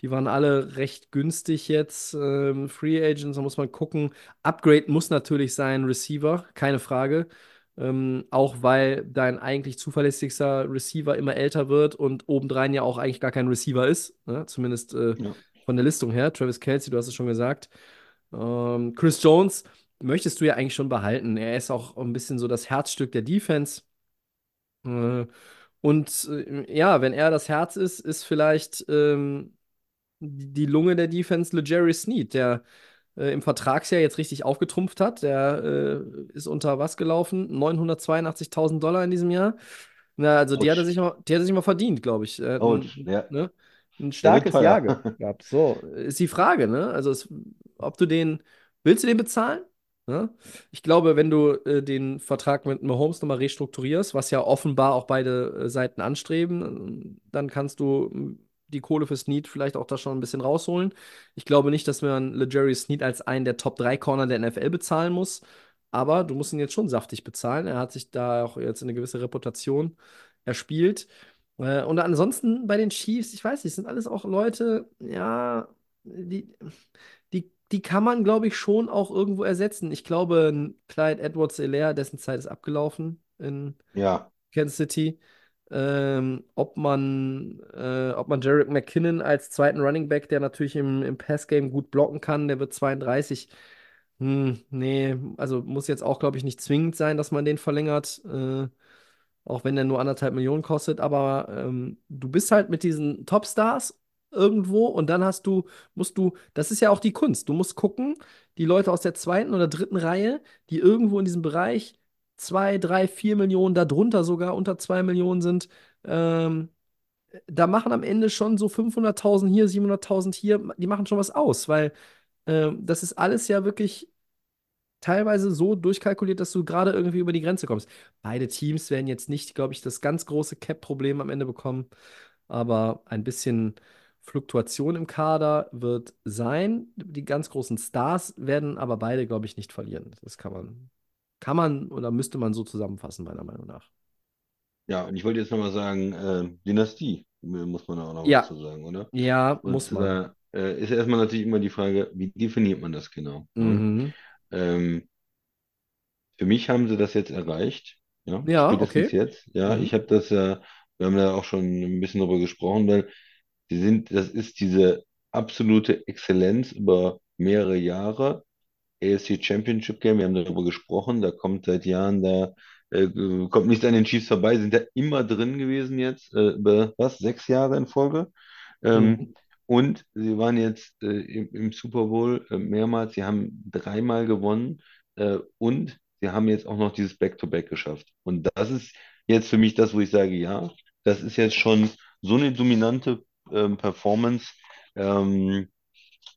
Die waren alle recht günstig jetzt. Ähm, Free Agents, da muss man gucken. Upgrade muss natürlich sein, Receiver, keine Frage. Ähm, auch weil dein eigentlich zuverlässigster Receiver immer älter wird und obendrein ja auch eigentlich gar kein Receiver ist. Ne? Zumindest äh, Ja. von der Listung her. Travis Kelce, du hast es schon gesagt. Ähm, Chris Jones möchtest du ja eigentlich schon behalten. Er ist auch ein bisschen so das Herzstück der Defense. Äh, und äh, ja, wenn er das Herz ist, ist vielleicht ähm, die Lunge der Defense LeJerry Sneed, der äh, im Vertragsjahr jetzt richtig aufgetrumpft hat. Der äh, ist unter was gelaufen? 982.000 Dollar in diesem Jahr. Na, also die hat er sich mal, die hat er sich mal verdient, glaube ich. Autsch, ein, ja. ne, ein starkes. Jahr ge [laughs] gehabt. So, ist die Frage, ne? Also, es, ob du den, willst du den bezahlen? Ne? Ich glaube, wenn du äh, den Vertrag mit Mahomes nochmal restrukturierst, was ja offenbar auch beide äh, Seiten anstreben, dann kannst du mh, die Kohle für Snead vielleicht auch da schon ein bisschen rausholen. Ich glaube nicht, dass man LeJerry Snead als einen der Top 3 Corner der NFL bezahlen muss, aber du musst ihn jetzt schon saftig bezahlen. Er hat sich da auch jetzt eine gewisse Reputation erspielt. Äh, und ansonsten bei den Chiefs, ich weiß nicht, sind alles auch Leute, ja, die, die, kann man, glaube ich, schon auch irgendwo ersetzen. Ich glaube, ein Clyde Edwards-Helaire, dessen Zeit ist abgelaufen in Ja, Kansas City. Ähm, ob man, äh, ob man Jarek McKinnon als zweiten Running Back, der natürlich im, im Passgame gut blocken kann, der wird 32. Hm, nee, also muss jetzt auch, glaube ich, nicht zwingend sein, dass man den verlängert, äh, auch wenn der nur anderthalb Millionen kostet. Aber ähm, du bist halt mit diesen Topstars irgendwo und dann hast du, musst du, das ist ja auch die Kunst. Du musst gucken, die Leute aus der zweiten oder dritten Reihe, die irgendwo in diesem Bereich zwei, drei, vier Millionen, darunter sogar unter zwei Millionen sind, ähm, da machen am Ende schon so 500.000 hier, 700.000 hier, die machen schon was aus, weil ähm, das ist alles ja wirklich teilweise so durchkalkuliert, dass du gerade irgendwie über die Grenze kommst. Beide Teams werden jetzt nicht, glaube ich, das ganz große Cap-Problem am Ende bekommen, aber ein bisschen Fluktuation im Kader wird sein. Die ganz großen Stars werden aber beide, glaube ich, nicht verlieren. Das kann man, kann man oder müsste man so zusammenfassen, meiner Meinung nach. ja, und ich wollte jetzt nochmal sagen, äh, Dynastie, äh, muss man auch noch Ja. was zu sagen, oder? Ja, Und muss man. da äh, ist erstmal natürlich immer die Frage, wie definiert man das genau? ne? Mhm. Ähm, für mich haben sie das jetzt erreicht, ja, Ja, okay. jetzt. Ja, Mhm. ich habe das ja, wir haben da auch schon ein bisschen drüber gesprochen, weil sie sind, das ist diese absolute Exzellenz über mehrere Jahre. AFC Championship Game, wir haben darüber gesprochen, da kommt seit Jahren, da äh, kommt nichts an den Chiefs vorbei, sind da immer drin gewesen jetzt, äh, über was, sechs Jahre in Folge. Ähm, Mhm. und sie waren jetzt äh, im, im Super Bowl äh, mehrmals, sie haben dreimal gewonnen äh, und sie haben jetzt auch noch dieses Back-to-Back geschafft. Und das ist jetzt für mich das, wo ich sage, ja, das ist jetzt schon so eine dominante ähm, Performance. Ähm,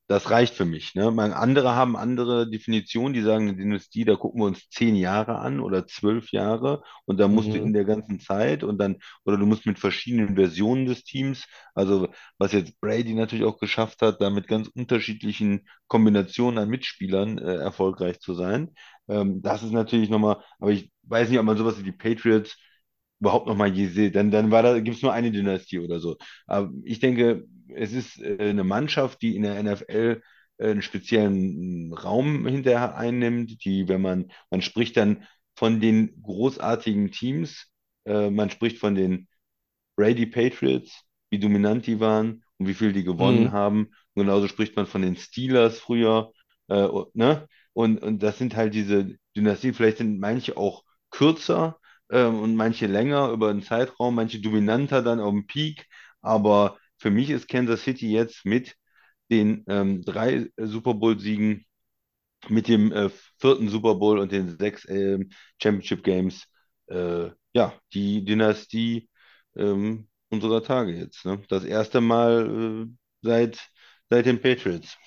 das reicht für mich. Ne? Man, andere haben andere Definitionen, die sagen, eine Dynastie, da gucken wir uns zehn Jahre an oder zwölf Jahre und da musst du in Mhm. der ganzen Zeit und dann, oder du musst mit verschiedenen Versionen des Teams, also was jetzt Brady natürlich auch geschafft hat, da mit ganz unterschiedlichen Kombinationen an Mitspielern äh, erfolgreich zu sein. Ähm, das ist natürlich nochmal, aber ich weiß nicht, ob man sowas wie die Patriots überhaupt noch mal je sieht. Dann, dann war da, gibt es nur eine Dynastie oder so. Aber ich denke, es ist äh, eine Mannschaft, die in der NFL äh, einen speziellen Raum hinterher einnimmt, die, wenn man, man spricht dann von den großartigen Teams, äh, man spricht von den Brady Patriots, wie dominant die waren und wie viel die gewonnen Mhm. haben. Und genauso spricht man von den Steelers früher, äh, und, ne? Und, und das sind halt diese Dynastien, vielleicht sind manche auch kürzer, ähm, und manche länger über einen Zeitraum, manche dominanter dann auf dem Peak. Aber für mich ist Kansas City jetzt mit den ähm, drei äh, Super Bowl-Siegen, mit dem äh, vierten Super Bowl und den sechs ähm, Championship Games, äh, ja, die Dynastie ähm, unserer Tage jetzt. Ne? Das erste Mal äh, seit, seit den Patriots.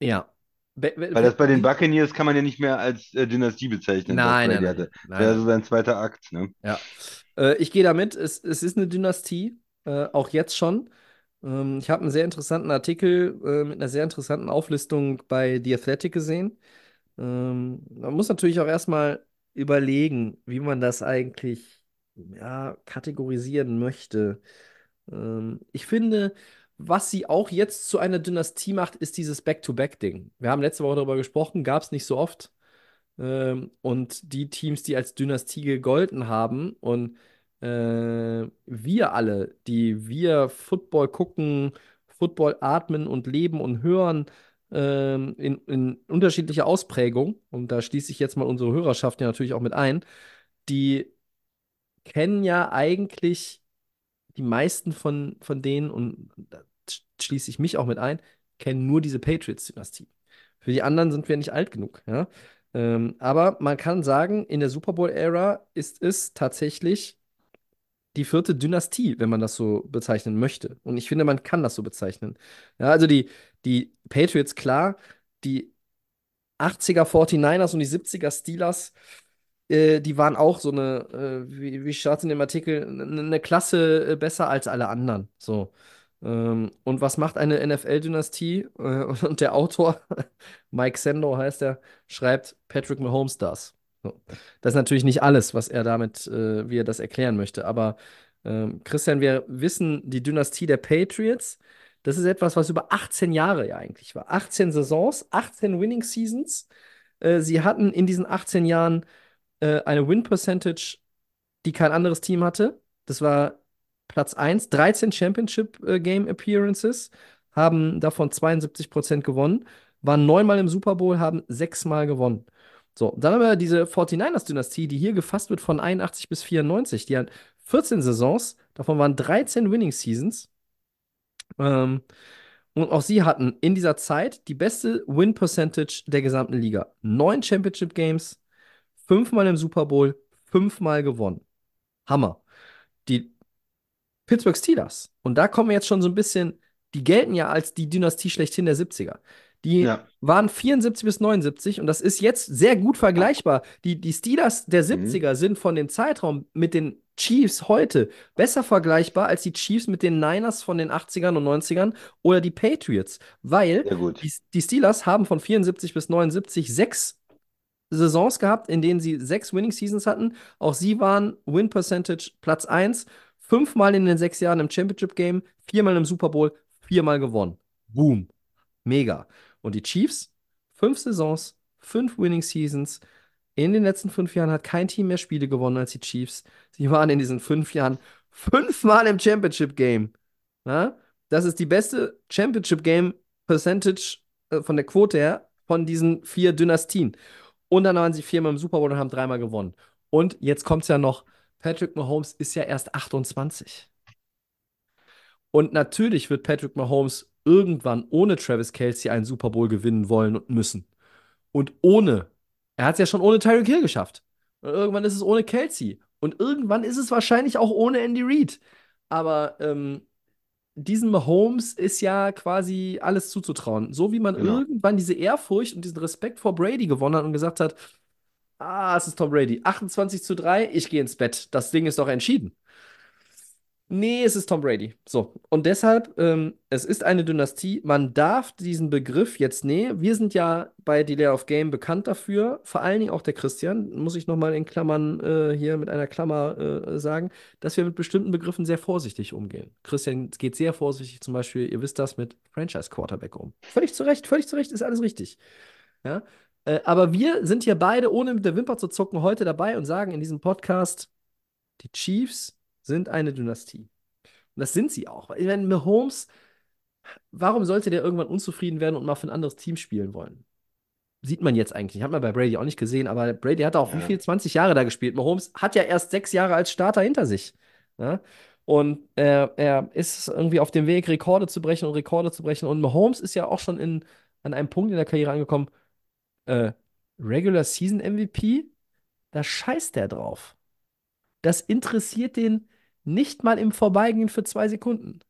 Ja. Be Weil das bei den Buccaneers kann man ja nicht mehr als äh, Dynastie bezeichnen, Nein, nein, nein. Nein, Wäre so sein zweiter Akt. Ne? Ja. Äh, ich gehe damit. Es, es ist eine Dynastie, äh, auch jetzt schon. Ähm, ich habe einen sehr interessanten Artikel äh, mit einer sehr interessanten Auflistung bei The Athletic gesehen. Ähm, man muss natürlich auch erstmal überlegen, wie man das eigentlich ja, kategorisieren möchte. Ähm, ich finde, was sie auch jetzt zu einer Dynastie macht, ist dieses Back-to-Back-Ding. Wir haben letzte Woche darüber gesprochen, gab es nicht so oft. Ähm, und die Teams, die als Dynastie gegolten haben und äh, wir alle, die wir Football gucken, Football atmen und leben und hören, ähm, in, in unterschiedlicher Ausprägung, und da schließe ich jetzt mal unsere Hörerschaft ja natürlich auch mit ein, die kennen ja eigentlich die meisten von, von denen, und da sch- schließe ich mich auch mit ein, kennen nur diese Patriots-Dynastie. Für die anderen sind wir nicht alt genug, ja. Ähm, aber man kann sagen, in der Super Bowl-Ära ist es tatsächlich die vierte Dynastie, wenn man das so bezeichnen möchte. Und ich finde, man kann das so bezeichnen. Ja, also die, die Patriots, klar, die 80er 49ers und die 70er Steelers, äh, die waren auch so eine, äh, wie, wie steht in dem Artikel, eine eine Klasse äh, besser als alle anderen. So. Ähm, und was macht eine NFL-Dynastie? Äh, [laughs] und der Autor, [laughs] Mike Sando heißt er, schreibt Patrick Mahomes das. So. Das ist natürlich nicht alles, was er damit, äh, wie er das erklären möchte. Aber ähm, Christian, wir wissen, die Dynastie der Patriots, das ist etwas, was über 18 Jahre ja eigentlich war. 18 Saisons, 18 Winning Seasons. Sie hatten in diesen 18 Jahren äh, eine Win-Percentage, die kein anderes Team hatte. Das war Platz 1, 13 Championship äh, haben davon 72% gewonnen, waren neunmal im Super Bowl, haben sechsmal gewonnen. So, dann haben wir diese 49ers-Dynastie, die hier gefasst wird von 81 bis 94. Die hat 14 Saisons, davon waren 13 Winning Seasons. Ähm, und auch sie hatten in dieser Zeit die beste Win-Percentage der gesamten Liga. Neun Championship Games, fünfmal im Super Bowl, fünfmal gewonnen. Hammer. Die Pittsburgh Steelers. Und da kommen wir jetzt schon so ein bisschen, die gelten ja als die Dynastie schlechthin der 70er. Die Ja. waren 74 bis 79 und das ist jetzt sehr gut vergleichbar. Die, die Steelers der 70er sind von dem Zeitraum mit den Chiefs heute besser vergleichbar als die Chiefs mit den Niners von den 80ern und 90ern oder die Patriots, weil die, die Steelers haben von 74 bis 79 sechs Saisons gehabt, in denen sie sechs Winning Seasons hatten. Auch sie waren Win Percentage Platz 1, fünfmal in den sechs Jahren im Championship Game, viermal im Super Bowl, viermal gewonnen. Boom. Mega. Und die Chiefs, fünf Saisons, fünf Winning Seasons. In den letzten fünf Jahren hat kein Team mehr Spiele gewonnen als die Chiefs. Sie waren in diesen fünf Jahren fünfmal im Championship Game. Ja? Das ist die beste Championship Game Percentage äh, von der Quote her von diesen vier Dynastien. Und dann waren sie viermal im Super Bowl und haben dreimal gewonnen. Und jetzt kommt es ja noch: Patrick Mahomes ist ja erst 28. Und natürlich wird Patrick Mahomes irgendwann ohne Travis Kelce einen Super Bowl gewinnen wollen und müssen. Und ohne, er hat es ja schon ohne Tyreek Hill geschafft. Und irgendwann ist es ohne Kelce. Und irgendwann ist es wahrscheinlich auch ohne Andy Reid. Aber ähm, diesem Mahomes ist ja quasi alles zuzutrauen. So wie man Genau. irgendwann diese Ehrfurcht und diesen Respekt vor Brady gewonnen hat und gesagt hat, ah, es ist Tom Brady. 28 zu 3, ich gehe ins Bett. Das Ding ist doch entschieden. Nee, es ist Tom Brady. So. Und deshalb, ähm, es ist eine Dynastie. Man darf diesen Begriff jetzt, nee, wir sind ja bei Delay of Game bekannt dafür, vor allen Dingen auch der Christian, muss ich nochmal in Klammern äh, hier mit einer Klammer äh, sagen, dass wir mit bestimmten Begriffen sehr vorsichtig umgehen. Christian geht sehr vorsichtig, zum Beispiel, ihr wisst das, mit Franchise Quarterback um. Völlig zu Recht, völlig zu Recht, ist alles richtig. Ja. Äh, aber wir sind hier beide, ohne mit der Wimper zu zucken, heute dabei und sagen in diesem Podcast, die Chiefs sind eine Dynastie. Und das sind sie auch. Ich meine, Mahomes, warum sollte der irgendwann unzufrieden werden und mal für ein anderes Team spielen wollen? Sieht man jetzt eigentlich. Hat man bei Brady auch nicht gesehen, aber Brady hat auch Ja. wie viel? 20 Jahre da gespielt. Mahomes hat ja erst sechs Jahre als Starter hinter sich. Ja? Und er, er ist irgendwie auf dem Weg, Rekorde zu brechen und Rekorde zu brechen. Und Mahomes ist ja auch schon in, an einem Punkt in der Karriere angekommen. Äh, Regular Season MVP, da scheißt der drauf. Das interessiert den nicht mal im Vorbeigehen für zwei Sekunden.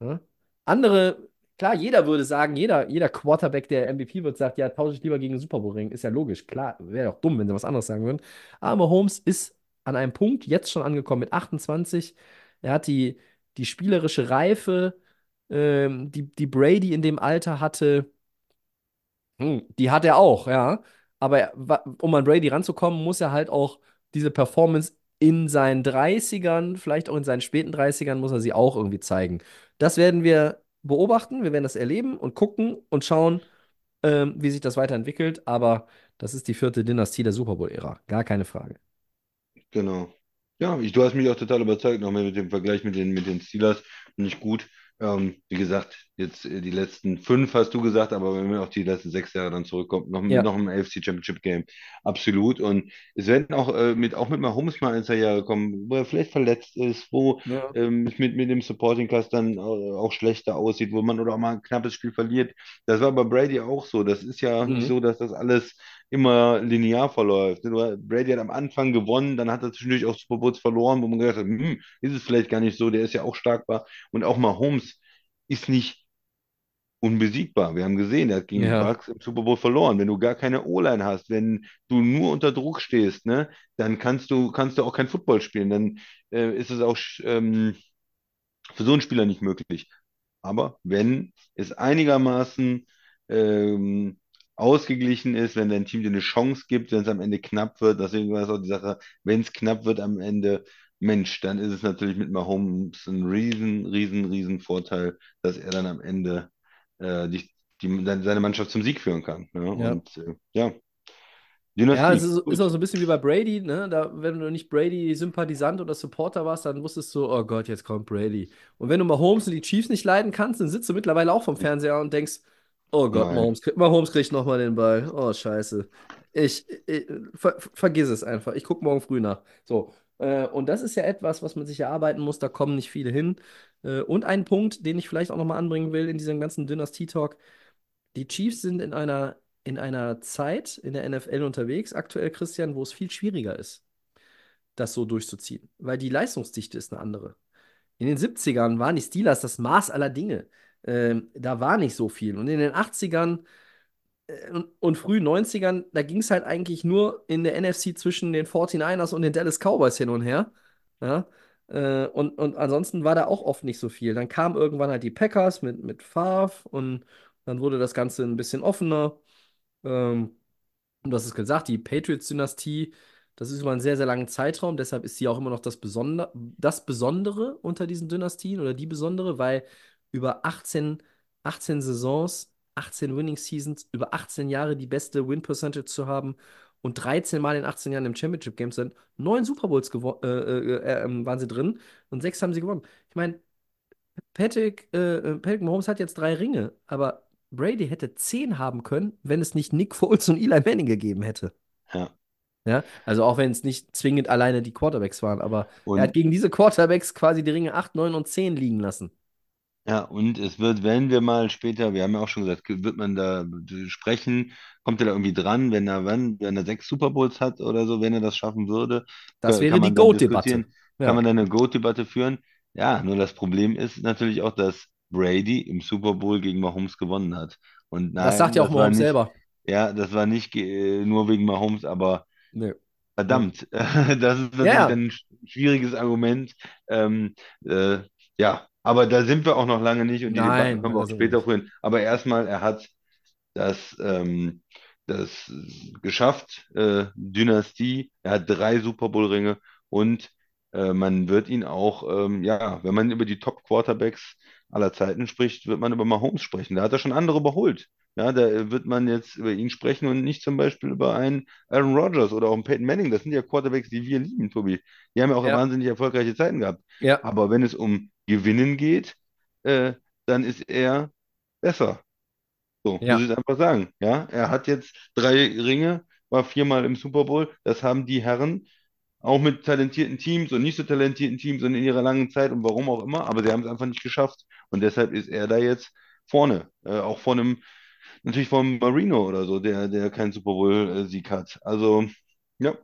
Ja? Andere, klar, jeder würde sagen, jeder, jeder Quarterback, der MVP wird, sagt, ja, tausche ich lieber gegen den Super Bowl Ring. Ist ja logisch. Klar, wäre doch dumm, wenn sie was anderes sagen würden. Aber Holmes ist an einem Punkt jetzt schon angekommen mit 28. Er hat die, die spielerische Reife, ähm, die, die Brady in dem Alter hatte. Hm, die hat er auch, ja. Aber er, um an Brady ranzukommen, muss er halt auch diese Performance in seinen 30ern, vielleicht auch in seinen späten 30ern, muss er sie auch irgendwie zeigen. Das werden wir beobachten, wir werden das erleben und gucken und schauen, ähm, wie sich das weiterentwickelt. Aber das ist die vierte Dynastie der Super Bowl-Ära. Gar keine Frage. Genau. Ja, ich, du hast mich auch total überzeugt, nochmal mit dem Vergleich mit den, mit den Steelers. Nicht gut. Ähm, wie gesagt, jetzt äh, die letzten fünf hast du gesagt, aber wenn wir auf die letzten sechs Jahre dann zurückkommen, noch, Ja. noch im AFC Championship Game. Absolut. Und es werden auch äh, mit, auch mit Mahomes mal ein, zwei Jahre kommen, wo er vielleicht verletzt ist, wo Ja. ähm, es mit, mit dem Supporting Cast dann äh, auch schlechter aussieht, wo man oder auch mal ein knappes Spiel verliert. Das war bei Brady auch so. Das ist ja nicht Mhm. so, dass das alles immer linear verläuft. Du- Brady hat am Anfang gewonnen, dann hat er zwischendurch auch Super Bowls verloren, wo man gedacht hat, hm, ist es vielleicht gar nicht so, der ist ja auch stark war. Und auch Mahomes ist nicht unbesiegbar. Wir haben gesehen, er hat gegen Ja. Bucks im Super Bowl verloren. Wenn du gar keine O-Line hast, wenn du nur unter Druck stehst, ne, dann kannst du, kannst du auch kein Football spielen. Dann äh, ist es auch ähm, für so einen Spieler nicht möglich. Aber wenn es einigermaßen ähm, ausgeglichen ist, wenn dein Team dir eine Chance gibt, wenn es am Ende knapp wird, deswegen war es auch die Sache, wenn es knapp wird am Ende, Mensch, dann ist es natürlich mit Mahomes ein riesen, riesen, riesen Vorteil, dass er dann am Ende äh, die, die, seine Mannschaft zum Sieg führen kann. Ne? Ja. Und äh, ja, Ja, Dynastie. es ist, ist auch so ein bisschen wie bei Brady, ne? Da, wenn du nicht Brady-Sympathisant oder Supporter warst, dann wusstest du, oh Gott, jetzt kommt Brady. Und wenn du Mahomes und die Chiefs nicht leiden kannst, dann sitzt du mittlerweile auch vom Fernseher und denkst, oh Gott, Nein. Mahomes, Mahomes kriegt nochmal den Ball. Oh, scheiße. Ich, ich ver, vergiss es einfach. Ich gucke morgen früh nach. So. Äh, und das ist ja etwas, was man sich erarbeiten muss. Da kommen nicht viele hin. Äh, und ein Punkt, den ich vielleicht auch nochmal anbringen will in diesem ganzen Dynastie-Talk. Die Chiefs sind in einer, in einer Zeit in der NFL unterwegs, aktuell, Christian, wo es viel schwieriger ist, das so durchzuziehen. Weil die Leistungsdichte ist eine andere. In den 70ern waren die Steelers das Maß aller Dinge. Ähm, da war nicht so viel. Und in den 80ern äh, und, frühen 90ern, da ging es halt eigentlich nur in der NFC zwischen den 49ers und den Dallas Cowboys hin und her. Ja? Äh, und, und ansonsten war da auch oft nicht so viel. Dann kamen irgendwann halt die Packers mit, mit Favre und dann wurde das Ganze ein bisschen offener. Ähm, und du hast es gesagt, die Patriots-Dynastie, das ist über einen sehr, sehr langen Zeitraum. Deshalb ist sie auch immer noch das, Besonder das Besondere unter diesen Dynastien oder die Besondere, weil über 18, 18 Saisons, 18 Winning Seasons, über 18 Jahre die beste Win-Percentage zu haben und 13 Mal in 18 Jahren im Championship Game sind, neun Super Bowls äh, äh, äh, ähm, waren sie drin und sechs haben sie gewonnen. Ich meine, Patrick, äh, äh, Patrick Mahomes hat jetzt drei Ringe, aber Brady hätte zehn haben können, wenn es nicht Nick Foles und Eli Manning gegeben hätte. Ja. Ja, also auch wenn es nicht zwingend alleine die Quarterbacks waren, aber Und er hat gegen diese Quarterbacks quasi die Ringe 8, 9 und 10 liegen lassen. Ja, und es wird, wenn wir mal später, wir haben ja auch schon gesagt, wird man da sprechen, kommt er da irgendwie dran, wenn er wann, wenn er sechs Super Bowls hat oder so, wenn er das schaffen würde, Das kann wäre die man dann GOAT-Debatte. diskutieren, Ja. kann man dann eine GOAT-Debatte führen. Ja, nur das Problem ist natürlich auch, dass Brady im Super Bowl gegen Mahomes gewonnen hat. Und Das sagt nein, ja auch das war Mahomes nicht, selber. ja, das war nicht äh, nur wegen Mahomes, aber Nö. verdammt, [laughs] das ist natürlich Ja, dann ein sch- schwieriges Argument. Ähm, äh, ja, aber da sind wir auch noch lange nicht und die Debatten nein, können wir auch also später führen. Aber erstmal, er hat das, ähm, das geschafft, äh, Dynastie. Er hat drei Super Bowl-Ringe und äh, man wird ihn auch, ähm, ja, wenn man über die Top-Quarterbacks aller Zeiten spricht, wird man über Mahomes sprechen. Da hat er schon andere überholt. Ja, da wird man jetzt über ihn sprechen und nicht zum Beispiel über einen Aaron Rodgers oder auch einen Peyton Manning. Das sind ja Quarterbacks, die wir lieben, Tobi. Die haben ja auch ja, wahnsinnig erfolgreiche Zeiten gehabt. ja, Aber wenn es um Gewinnen geht, äh, dann ist er besser. So, muss ja. ich einfach sagen. Ja, er hat jetzt drei Ringe, war viermal im Super Bowl. Das haben die Herren auch mit talentierten Teams und nicht so talentierten Teams und in ihrer langen Zeit und warum auch immer, aber sie haben es einfach nicht geschafft. Und deshalb ist er da jetzt vorne. Äh, auch von einem, natürlich von Marino oder so, der, der keinen Super Bowl-Sieg hat. Also, ja.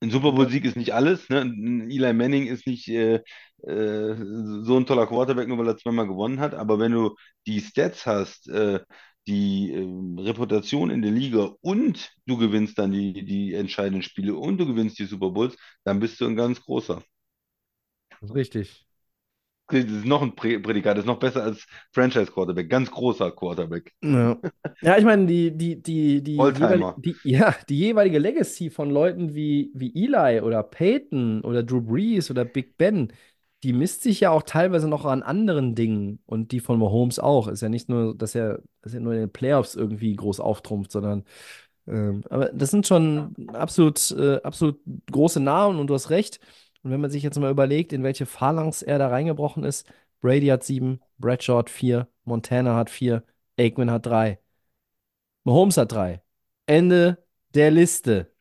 Ein Super Bowl-Sieg ist nicht alles. Ne? Ein Eli Manning ist nicht äh, äh, so ein toller Quarterback, nur weil er zweimal gewonnen hat. Aber wenn du die Stats hast, äh, die ähm, Reputation in der Liga und du gewinnst dann die, die entscheidenden Spiele und du gewinnst die Super Bowls, dann bist du ein ganz großer. Richtig. Das ist noch ein Prä Prädikat, das ist noch besser als Franchise-Quarterback, ganz großer Quarterback. Ja. Ja, ich meine, die, die, die, die, jeweilige, die, ja, die jeweilige Legacy von Leuten wie, wie Eli oder Peyton oder Drew Brees oder Big Ben, die misst sich ja auch teilweise noch an anderen Dingen und die von Mahomes auch. Ist ja nicht nur, dass er, dass er nur in den Playoffs irgendwie groß auftrumpft, sondern ähm, aber das sind schon absolut, äh, absolut große Namen und du hast recht. Und wenn man sich jetzt mal überlegt, in welche Phalanx er da reingebrochen ist, Brady hat sieben, Bradshaw hat vier, Montana hat vier, Aikman hat drei. Mahomes hat drei. Ende der Liste.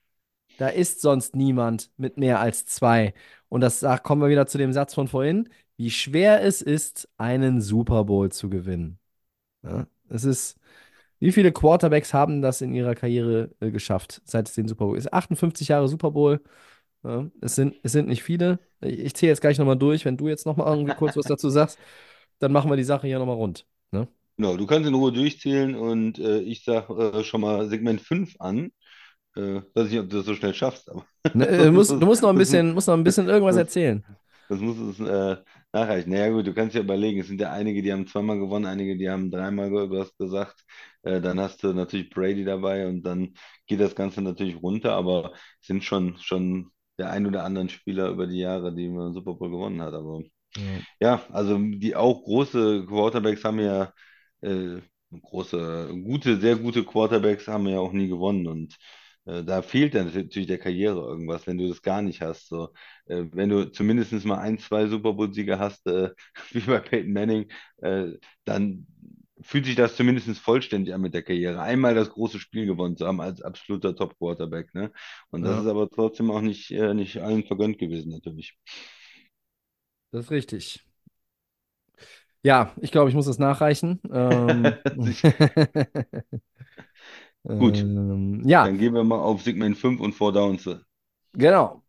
Da ist sonst niemand mit mehr als zwei. Und das da kommen wir wieder zu dem Satz von vorhin, wie schwer es ist, einen Super Bowl zu gewinnen. Ja, es ist, wie viele Quarterbacks haben das in ihrer Karriere äh, geschafft, seit es den Super Bowl ist? 58 Jahre Super Bowl. Ja, es sind, es sind nicht viele. Ich, ich zähle jetzt gleich nochmal durch. Wenn du jetzt nochmal irgendwie kurz was dazu sagst, [laughs] dann machen wir die Sache hier nochmal rund. Ne? Genau, du kannst in Ruhe durchzählen und äh, ich sage äh, schon mal Segment 5 an. Äh, weiß nicht, ob du das so schnell schaffst, aber [laughs] Ne, äh, du muss musst, du musst noch ein bisschen, musst noch ein bisschen irgendwas [laughs] erzählen. das muss es äh, nachreichen. Naja, gut, du kannst ja überlegen, es sind ja einige, die haben zweimal gewonnen, einige, die haben dreimal, du hast gesagt. Äh, dann hast du natürlich Brady dabei und dann geht das Ganze natürlich runter, aber es sind schon, schon der ein oder anderen Spieler über die Jahre, die man Super Bowl gewonnen hat. Aber Ja. ja, also die auch große Quarterbacks haben ja äh, große, gute, sehr gute Quarterbacks haben ja auch nie gewonnen und äh, da fehlt dann natürlich der Karriere irgendwas, wenn du das gar nicht hast. So, äh, wenn du zumindest mal ein, zwei Super Bowl-Siege hast, äh, [laughs] wie bei Peyton Manning, dann fühlt sich das zumindest vollständig an mit der Karriere. Einmal das große Spiel gewonnen zu haben als absoluter Top-Quarterback, ne? Und das ist Ja, aber trotzdem auch nicht, äh, nicht allen vergönnt gewesen, natürlich. das ist richtig. Ja, ich glaube, ich muss das nachreichen. Ähm. [laughs] [laughs] Gut, ähm, ja, dann gehen wir mal auf Segment 5 und 4 Downs. genau.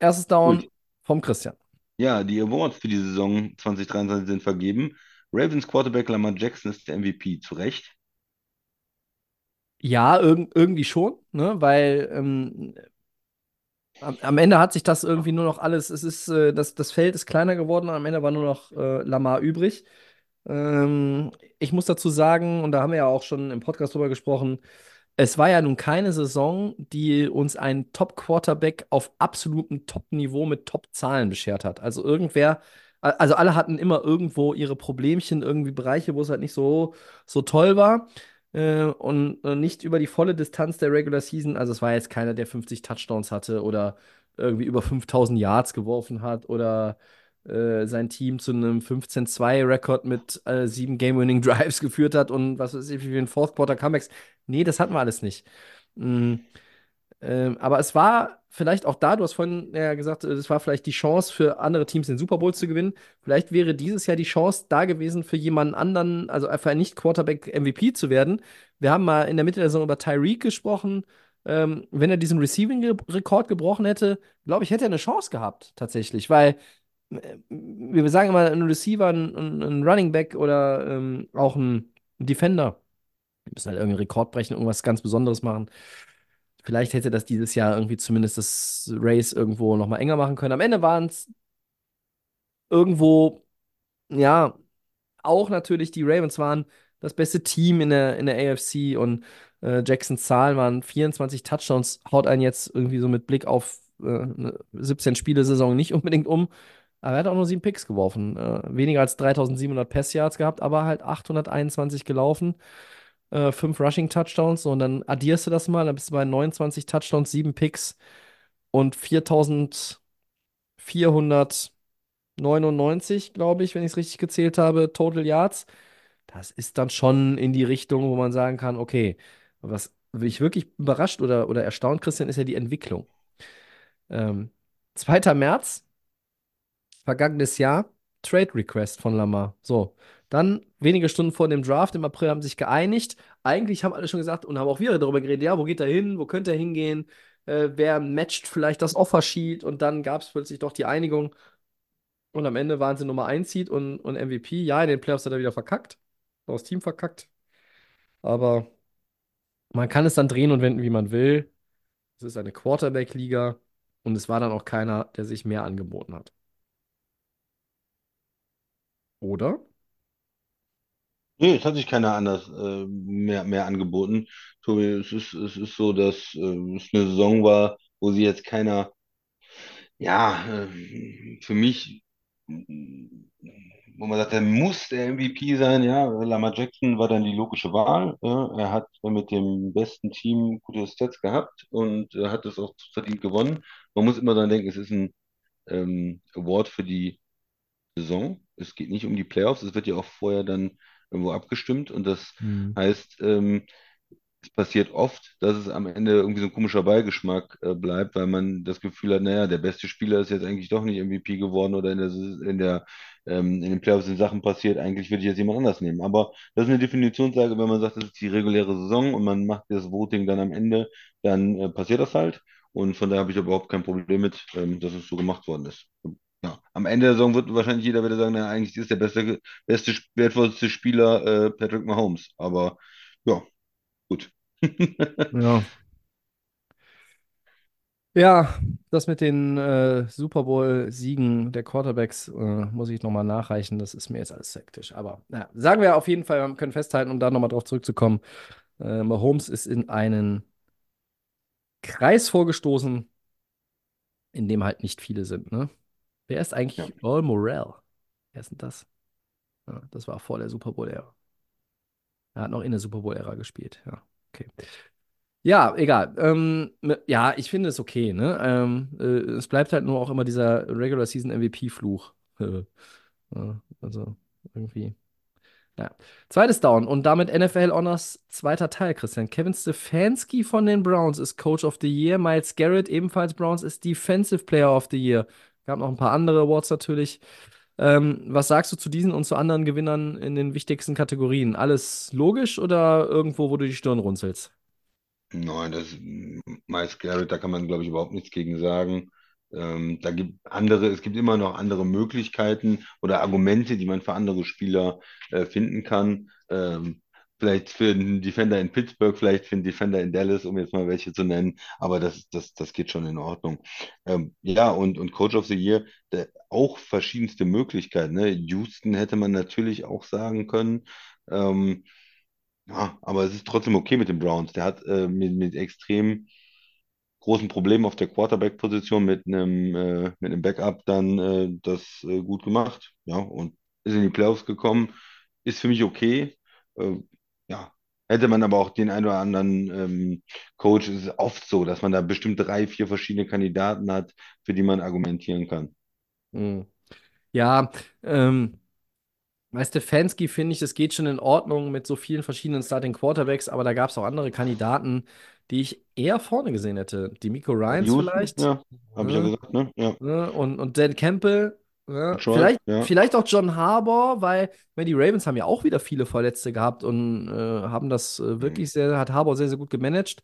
Erstes Down Gut. vom Christian. Ja, die Awards für die Saison 2023 sind vergeben. Ravens Quarterback Lamar Jackson ist der MVP, zu Recht. Ja, irg irgendwie schon, ne? Weil ähm, am, am Ende hat sich das irgendwie nur noch alles, es ist, äh, das, das Feld ist kleiner geworden und am Ende war nur noch äh, Lamar übrig. Ähm, ich muss dazu sagen, und da haben wir ja auch schon im Podcast drüber gesprochen, es war ja nun keine Saison, die uns einen Top-Quarterback auf absolutem Top-Niveau mit Top-Zahlen beschert hat. Also irgendwer, also alle hatten immer irgendwo ihre Problemchen, irgendwie Bereiche, wo es halt nicht so, so toll war. Äh, und äh, nicht über die volle Distanz der Regular Season. Also es war jetzt keiner, der 50 Touchdowns hatte oder irgendwie über 5000 Yards geworfen hat oder äh, sein Team zu einem 15-2-Rekord mit äh, sieben Game-Winning [laughs] Drives geführt hat und was weiß ich, wie viele Fourth-Quarter-Comebacks. Nee, das hatten wir alles nicht. Mm, ähm, aber es war vielleicht auch da, du hast vorhin ja gesagt, es war vielleicht die Chance für andere Teams den Super Bowl zu gewinnen. Vielleicht wäre dieses Jahr die Chance da gewesen für jemanden anderen, also einen Nicht-Quarterback-MVP zu werden. Wir haben mal in der Mitte der Saison über Tyreek gesprochen. Ähm, wenn er diesen Receiving-Rekord gebrochen hätte, glaube ich, hätte er eine Chance gehabt, tatsächlich, weil wir sagen immer, ein Receiver, ein, ein Running Back oder ähm, auch ein Defender. Wir müssen halt irgendeinen Rekord brechen, irgendwas ganz Besonderes machen. Vielleicht hätte das dieses Jahr irgendwie zumindest das Race irgendwo nochmal enger machen können. Am Ende waren es irgendwo, ja, auch natürlich die Ravens waren das beste Team in der, in der AFC und äh, Jacksons Zahlen waren 24 Touchdowns, haut einen jetzt irgendwie so mit Blick auf äh, eine 17-Spiele-Saison nicht unbedingt um. Aber er hat auch nur sieben Picks geworfen. Äh, weniger als 3700 Pass-Yards gehabt, aber halt 821 gelaufen. Äh, fünf Rushing-Touchdowns. Und dann addierst du das mal, dann bist du bei 29 Touchdowns, sieben Picks und 4499, glaube ich, wenn ich es richtig gezählt habe, Total Yards. Das ist dann schon in die Richtung, wo man sagen kann, okay, was mich wirklich überrascht oder, oder erstaunt, Christian, ist ja die Entwicklung. Ähm, 2. März, vergangenes Jahr, Trade Request von Lamar. So, dann wenige Stunden vor dem Draft im April haben sich geeinigt. Eigentlich haben alle schon gesagt und haben auch wir darüber geredet, ja, wo geht er hin, wo könnte er hingehen, äh, wer matcht vielleicht das Offersheet und dann gab es plötzlich doch die Einigung. Und am Ende waren sie Nummer 1 Seed und, und MVP. Ja, in den Playoffs hat er wieder verkackt, das Team verkackt. Aber man kann es dann drehen und wenden, wie man will. Es ist eine Quarterback-Liga und es war dann auch keiner, der sich mehr angeboten hat. Oder? Nee, es hat sich keiner anders äh, mehr, mehr angeboten. Tobi, es ist, es ist so, dass äh, es eine Saison war, wo sie jetzt keiner, ja, äh, für mich, wo man sagt, er muss der MVP sein, ja, Lamar Jackson war dann die logische Wahl. Ja. Er hat mit dem besten Team gute Stats gehabt und äh, hat es auch verdient gewonnen. Man muss immer daran denken, es ist ein ähm, Award für die Saison. Es geht nicht um die Playoffs, es wird ja auch vorher dann irgendwo abgestimmt und das Hm. heißt, ähm, es passiert oft, dass es am Ende irgendwie so ein komischer Beigeschmack äh, bleibt, weil man das Gefühl hat, naja, der beste Spieler ist jetzt eigentlich doch nicht MVP geworden oder in der, in der, ähm, in den Playoffs sind Sachen passiert, eigentlich würde ich jetzt jemand anders nehmen. Aber das ist eine Definitionssache, wenn man sagt, das ist die reguläre Saison und man macht das Voting dann am Ende, dann äh, passiert das halt. Und von daher habe ich überhaupt kein Problem mit, ähm, dass es so gemacht worden ist. Ja, am Ende der Saison wird wahrscheinlich jeder wieder sagen, na, eigentlich ist der beste, beste, wertvollste Spieler äh, Patrick Mahomes. Aber ja, gut. [laughs] Ja. Ja, das mit den äh, Super Bowl-Siegen der Quarterbacks äh, muss ich nochmal nachreichen. Das ist mir jetzt alles sektisch. Aber na, sagen wir auf jeden Fall, wir können festhalten, um da nochmal drauf zurückzukommen. Äh, Mahomes ist in einen Kreis vorgestoßen, in dem halt nicht viele sind. Ne? Wer ist eigentlich Ja. Earl Morrell? Wer ist denn das? Ja, das war vor der Super Bowl-Ära. Er hat noch in der Super Bowl-Ära gespielt. Ja, okay. Ja, egal. Ähm, ja, ich finde es okay, ne? Ähm, äh, es bleibt halt nur auch immer dieser Regular Season MVP-Fluch. Äh, [laughs] also irgendwie. Ja. Zweites Down und damit NFL Honors zweiter Teil, Christian. Kevin Stefanski von den Browns ist Coach of the Year. Miles Garrett, ebenfalls Browns, ist Defensive Player of the Year. Gab noch ein paar andere Awards natürlich. Ähm, was sagst du zu diesen und zu anderen Gewinnern in den wichtigsten Kategorien? Alles logisch oder irgendwo, wo du die Stirn runzelst? Nein, das Miles Garrett, da kann man, glaube ich, überhaupt nichts gegen sagen. Ähm, da gibt andere, es gibt immer noch andere Möglichkeiten oder Argumente, die man für andere Spieler äh, finden kann. Ähm, vielleicht für einen Defender in Pittsburgh, vielleicht für einen Defender in Dallas, um jetzt mal welche zu nennen. Aber das, das, das geht schon in Ordnung. Ähm, ja, und, und Coach of the Year, der, auch verschiedenste Möglichkeiten. Ne? Houston hätte man natürlich auch sagen können. Ähm, ja, aber es ist trotzdem okay mit den Browns. Der hat äh, mit, mit extrem großen Problemen auf der Quarterback-Position mit einem äh, mit einem Backup dann äh, das äh, gut gemacht. Ja, und ist in die Playoffs gekommen. Ist für mich okay. Hätte man aber auch den einen oder anderen ähm, Coach, es ist oft so, dass man da bestimmt drei, vier verschiedene Kandidaten hat, für die man argumentieren kann. Hm. Ja, ähm, bei Stefanski finde ich, das geht schon in Ordnung mit so vielen verschiedenen Starting Quarterbacks, aber da gab es auch andere Kandidaten, die ich eher vorne gesehen hätte. Die Miko Ryans Houston, vielleicht. ja, habe ich ja Ja. gesagt, ne? Ja, Ne? Und, und Dan Campbell. Ja. Detroit, Vielleicht, ja. vielleicht auch John Harbaugh, weil meine, die Ravens haben ja auch wieder viele Verletzte gehabt und äh, haben das äh, wirklich sehr, hat Harbaugh sehr, sehr gut gemanagt.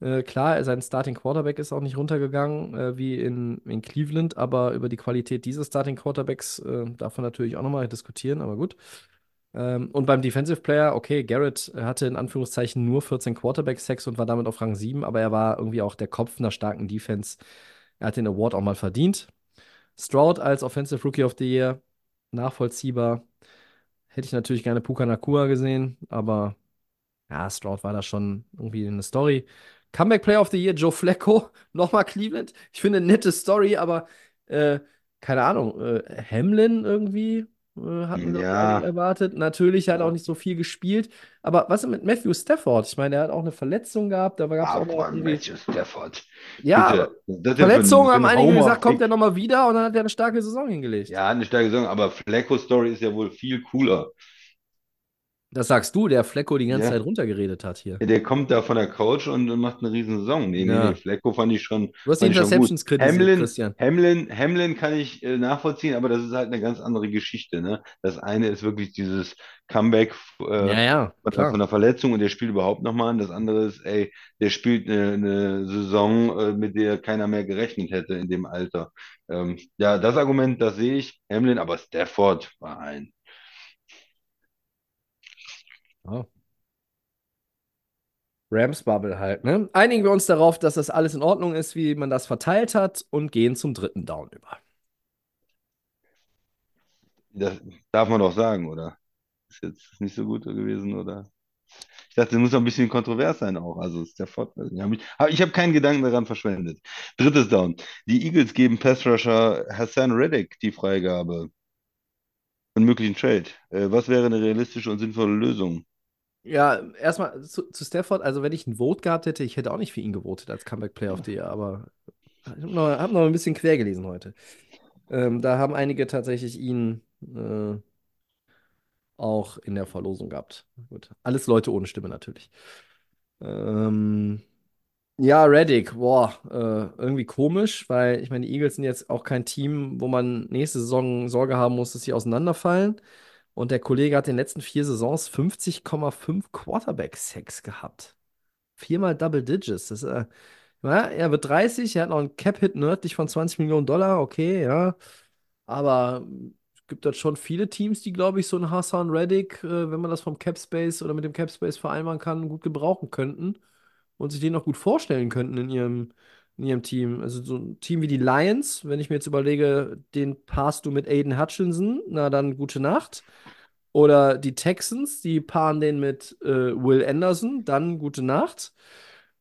Äh, klar, sein Starting Quarterback ist auch nicht runtergegangen äh, wie in, in Cleveland, aber über die Qualität dieses Starting Quarterbacks äh, darf man natürlich auch nochmal diskutieren, aber gut. Ähm, und beim Defensive Player, okay, Garrett hatte in Anführungszeichen nur 14 Quarterback-Sacks und war damit auf Rang 7, aber er war irgendwie auch der Kopf einer starken Defense. Er hat den Award auch mal verdient. Stroud als Offensive Rookie of the Year, nachvollziehbar. Hätte ich natürlich gerne Puka Nakua gesehen, aber ja, Stroud war da schon irgendwie eine Story. Comeback Player of the Year, Joe Flacco, [laughs] nochmal Cleveland. Ich finde, eine nette Story, aber äh, keine Ahnung, äh, Hamlin irgendwie hatten wir Ja. erwartet. Natürlich hat er auch nicht so viel gespielt. Aber was ist mit Matthew Stafford? Ich meine, er hat auch eine Verletzung gehabt. Da gab es auch noch irgendwie. Matthew Stafford. Ja, Verletzungen haben einige gesagt, kommt er nochmal wieder und dann hat er eine starke Saison hingelegt. Ja, eine starke Saison, aber Flacco Story ist ja wohl viel cooler. Das sagst du, der Flecko die ganze Ja. Zeit runtergeredet hat hier. Der kommt da von der Couch und, macht eine riesen Saison. Nee, nee, Ja. nee, Flacco fand ich schon, Du hast die. Interceptions kritisiert, Hamlin, Christian. Hamlin, Hamlin kann ich äh, nachvollziehen, aber das ist halt eine ganz andere Geschichte, ne? Das eine ist wirklich dieses Comeback äh, Ja, von der Verletzung und der spielt überhaupt nochmal an. Das andere ist, ey, der spielt eine, eine Saison, äh, mit der keiner mehr gerechnet hätte in dem Alter. Ähm, ja, das Argument, das sehe ich. Hamlin, aber Stafford war ein. Ja. Rams Bubble halt, ne? Einigen wir uns darauf, dass das alles in Ordnung ist, wie man das verteilt hat und gehen zum dritten Down über. Das darf man doch sagen, oder? Ist jetzt nicht so gut gewesen, oder? Ich dachte, das muss doch ein bisschen kontrovers sein auch. Also Stafford, weiß nicht, hab ich hab, ich habe keinen Gedanken daran verschwendet. Drittes Down. Die Eagles geben Pass Rusher Hassan Reddick die Freigabe. Einen möglichen Trade. Äh, was wäre eine realistische und sinnvolle Lösung? Ja, erstmal zu, zu Stafford, also wenn ich ein Vote gehabt hätte, ich hätte auch nicht für ihn gewotet als Comeback Player of the Year, aber ich habe noch, hab noch ein bisschen quer gelesen heute. Ähm, da haben einige tatsächlich ihn äh, auch in der Verlosung gehabt. Gut, alles Leute ohne Stimme natürlich. Ähm, ja, Reddick, boah, äh, irgendwie komisch, weil ich meine, die Eagles sind jetzt auch kein Team, wo man nächste Saison Sorge haben muss, dass sie auseinanderfallen. Und der Kollege hat in den letzten vier Saisons 50,5 Quarterback-Sacks gehabt. Viermal Double Digits. Das, äh, ja, er wird 30, er hat noch einen Cap-Hit nördlich von 20 Millionen Dollar, okay, ja. Aber es gibt dort schon viele Teams, die, glaube ich, so einen Hassan Reddick, äh, wenn man das vom Cap-Space oder mit dem Cap-Space vereinbaren kann, gut gebrauchen könnten und sich den auch gut vorstellen könnten in ihrem, in ihrem Team. Also so ein Team wie die Lions, wenn ich mir jetzt überlege, den passt du mit Aiden Hutchinson, na dann gute Nacht. Oder die Texans, die paaren den mit äh, Will Anderson, dann gute Nacht.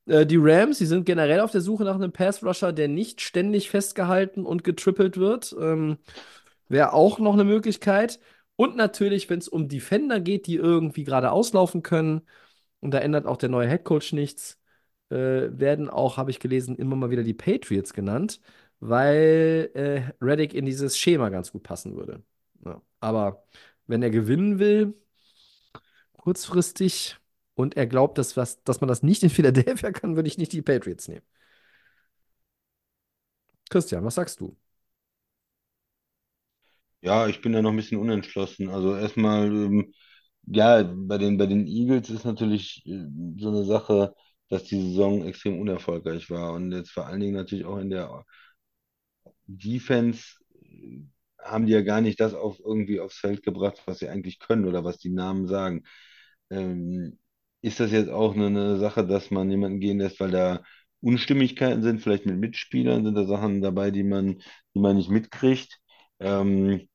Äh, die Rams, die sind generell auf der Suche nach einem Pass-Rusher, der nicht ständig festgehalten und getrippelt wird. Ähm, Wäre auch noch eine Möglichkeit. Und natürlich, wenn es um Defender geht, die irgendwie gerade auslaufen können, und da ändert auch der neue Headcoach nichts, werden auch, habe ich gelesen, immer mal wieder die Patriots genannt, weil äh, Reddick in dieses Schema ganz gut passen würde. Ja. Aber wenn er gewinnen will, kurzfristig, und er glaubt, dass, was, dass man das nicht in Philadelphia kann, würde ich nicht die Patriots nehmen. Christian, was sagst du? Ja, ich bin da noch ein bisschen unentschlossen. Also erstmal, ähm, ja, bei den, bei den Eagles ist natürlich äh, so eine Sache, dass die Saison extrem unerfolgreich war und jetzt vor allen Dingen natürlich auch in der Defense äh, haben die ja gar nicht das auf irgendwie aufs Feld gebracht, was sie eigentlich können oder was die Namen sagen. Ähm, ist das jetzt auch eine, eine Sache, dass man jemanden gehen lässt, weil da Unstimmigkeiten sind, vielleicht mit Mitspielern, sind da Sachen dabei, die man, die man nicht mitkriegt? Ähm,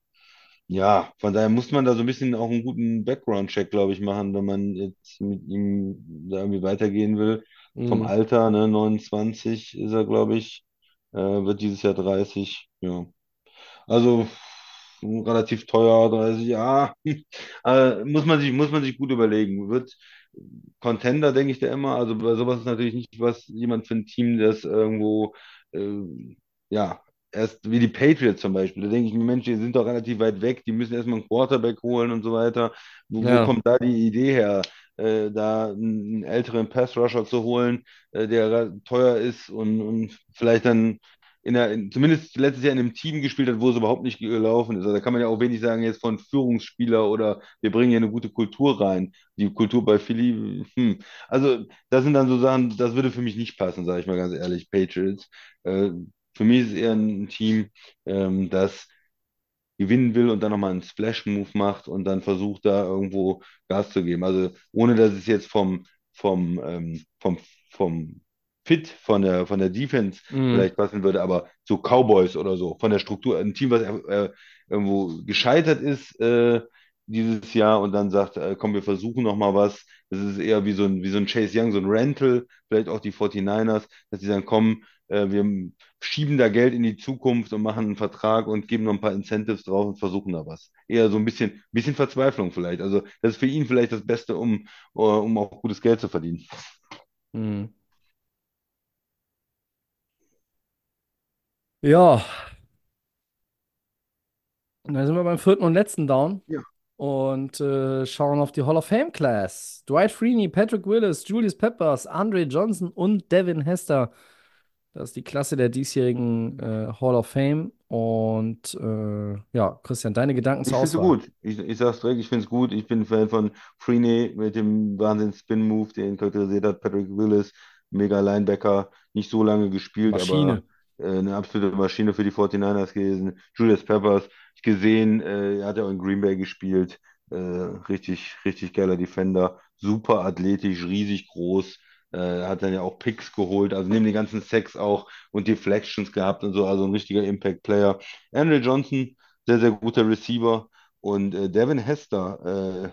ja, von daher muss man da so ein bisschen auch einen guten Background-Check, glaube ich, machen, wenn man jetzt mit ihm da irgendwie weitergehen will. Vom Mhm. Alter, ne, 29 ist er, glaube ich, äh, wird dieses Jahr 30. Ja. Also relativ teuer, 30, ja. [laughs] Äh, muss man sich, muss man sich gut überlegen. Wird Contender, denke ich da immer. Also bei sowas ist natürlich nicht was jemand für ein Team, das irgendwo, äh, ja, erst wie die Patriots zum Beispiel. Da denke ich mir, Mensch, die sind doch relativ weit weg, die müssen erstmal einen Quarterback holen und so weiter. Wo, wo Ja. kommt da die Idee her? Äh, da einen älteren Pass-Rusher zu holen, äh, der teuer ist und, und vielleicht dann in der, in, zumindest letztes Jahr in einem Team gespielt hat, wo es überhaupt nicht gelaufen ist. Also da kann man ja auch wenig sagen jetzt von Führungsspieler oder wir bringen hier eine gute Kultur rein. Die Kultur bei Philly, hm. Also das sind dann so Sachen, das würde für mich nicht passen, sage ich mal ganz ehrlich, Patriots. Äh, für mich ist es eher ein Team, ähm, das gewinnen will und dann nochmal einen Splash-Move macht und dann versucht da irgendwo Gas zu geben. Also ohne dass es jetzt vom, vom, ähm, vom, vom Fit von der, von der Defense Mhm. vielleicht passen würde, aber so Cowboys oder so, von der Struktur, ein Team, was äh, irgendwo gescheitert ist äh, dieses Jahr und dann sagt, äh, komm, wir versuchen nochmal was. Das ist eher wie so ein, wie so ein Chase Young, so ein Rental, vielleicht auch die 49ers, dass die dann kommen, äh, wir schieben da Geld in die Zukunft und machen einen Vertrag und geben noch ein paar Incentives drauf und versuchen da was. Eher so ein bisschen, bisschen Verzweiflung vielleicht. Also das ist für ihn vielleicht das Beste, um, äh, um auch gutes Geld zu verdienen. Mhm. Ja, und dann sind wir beim vierten und letzten Down Ja. und äh, schauen auf die Hall of Fame Class. Dwight Freeney, Patrick Willis, Julius Peppers, Andre Johnson und Devin Hester. Das ist die Klasse der diesjährigen äh, Hall of Fame. Und äh, ja, Christian, deine Gedanken Ich finde es Auswahl? gut. Ich, ich sag's direkt, ich finde es gut. Ich bin Fan von Freeney mit dem Wahnsinns-Spin-Move, den charakterisiert hat. Patrick Willis, mega Linebacker, nicht so lange gespielt, Maschine. aber äh, eine absolute Maschine für die 49ers gewesen. Julius Peppers, ich gesehen, äh, er hat ja auch in Green Bay gespielt. Äh, richtig, richtig geiler Defender, super athletisch, riesig groß. Äh, hat dann ja auch Picks geholt, also neben den ganzen Sacks auch und Deflections gehabt und so, also ein richtiger Impact-Player. Andre Johnson, sehr, sehr guter Receiver. Und äh, Devin Hester, äh,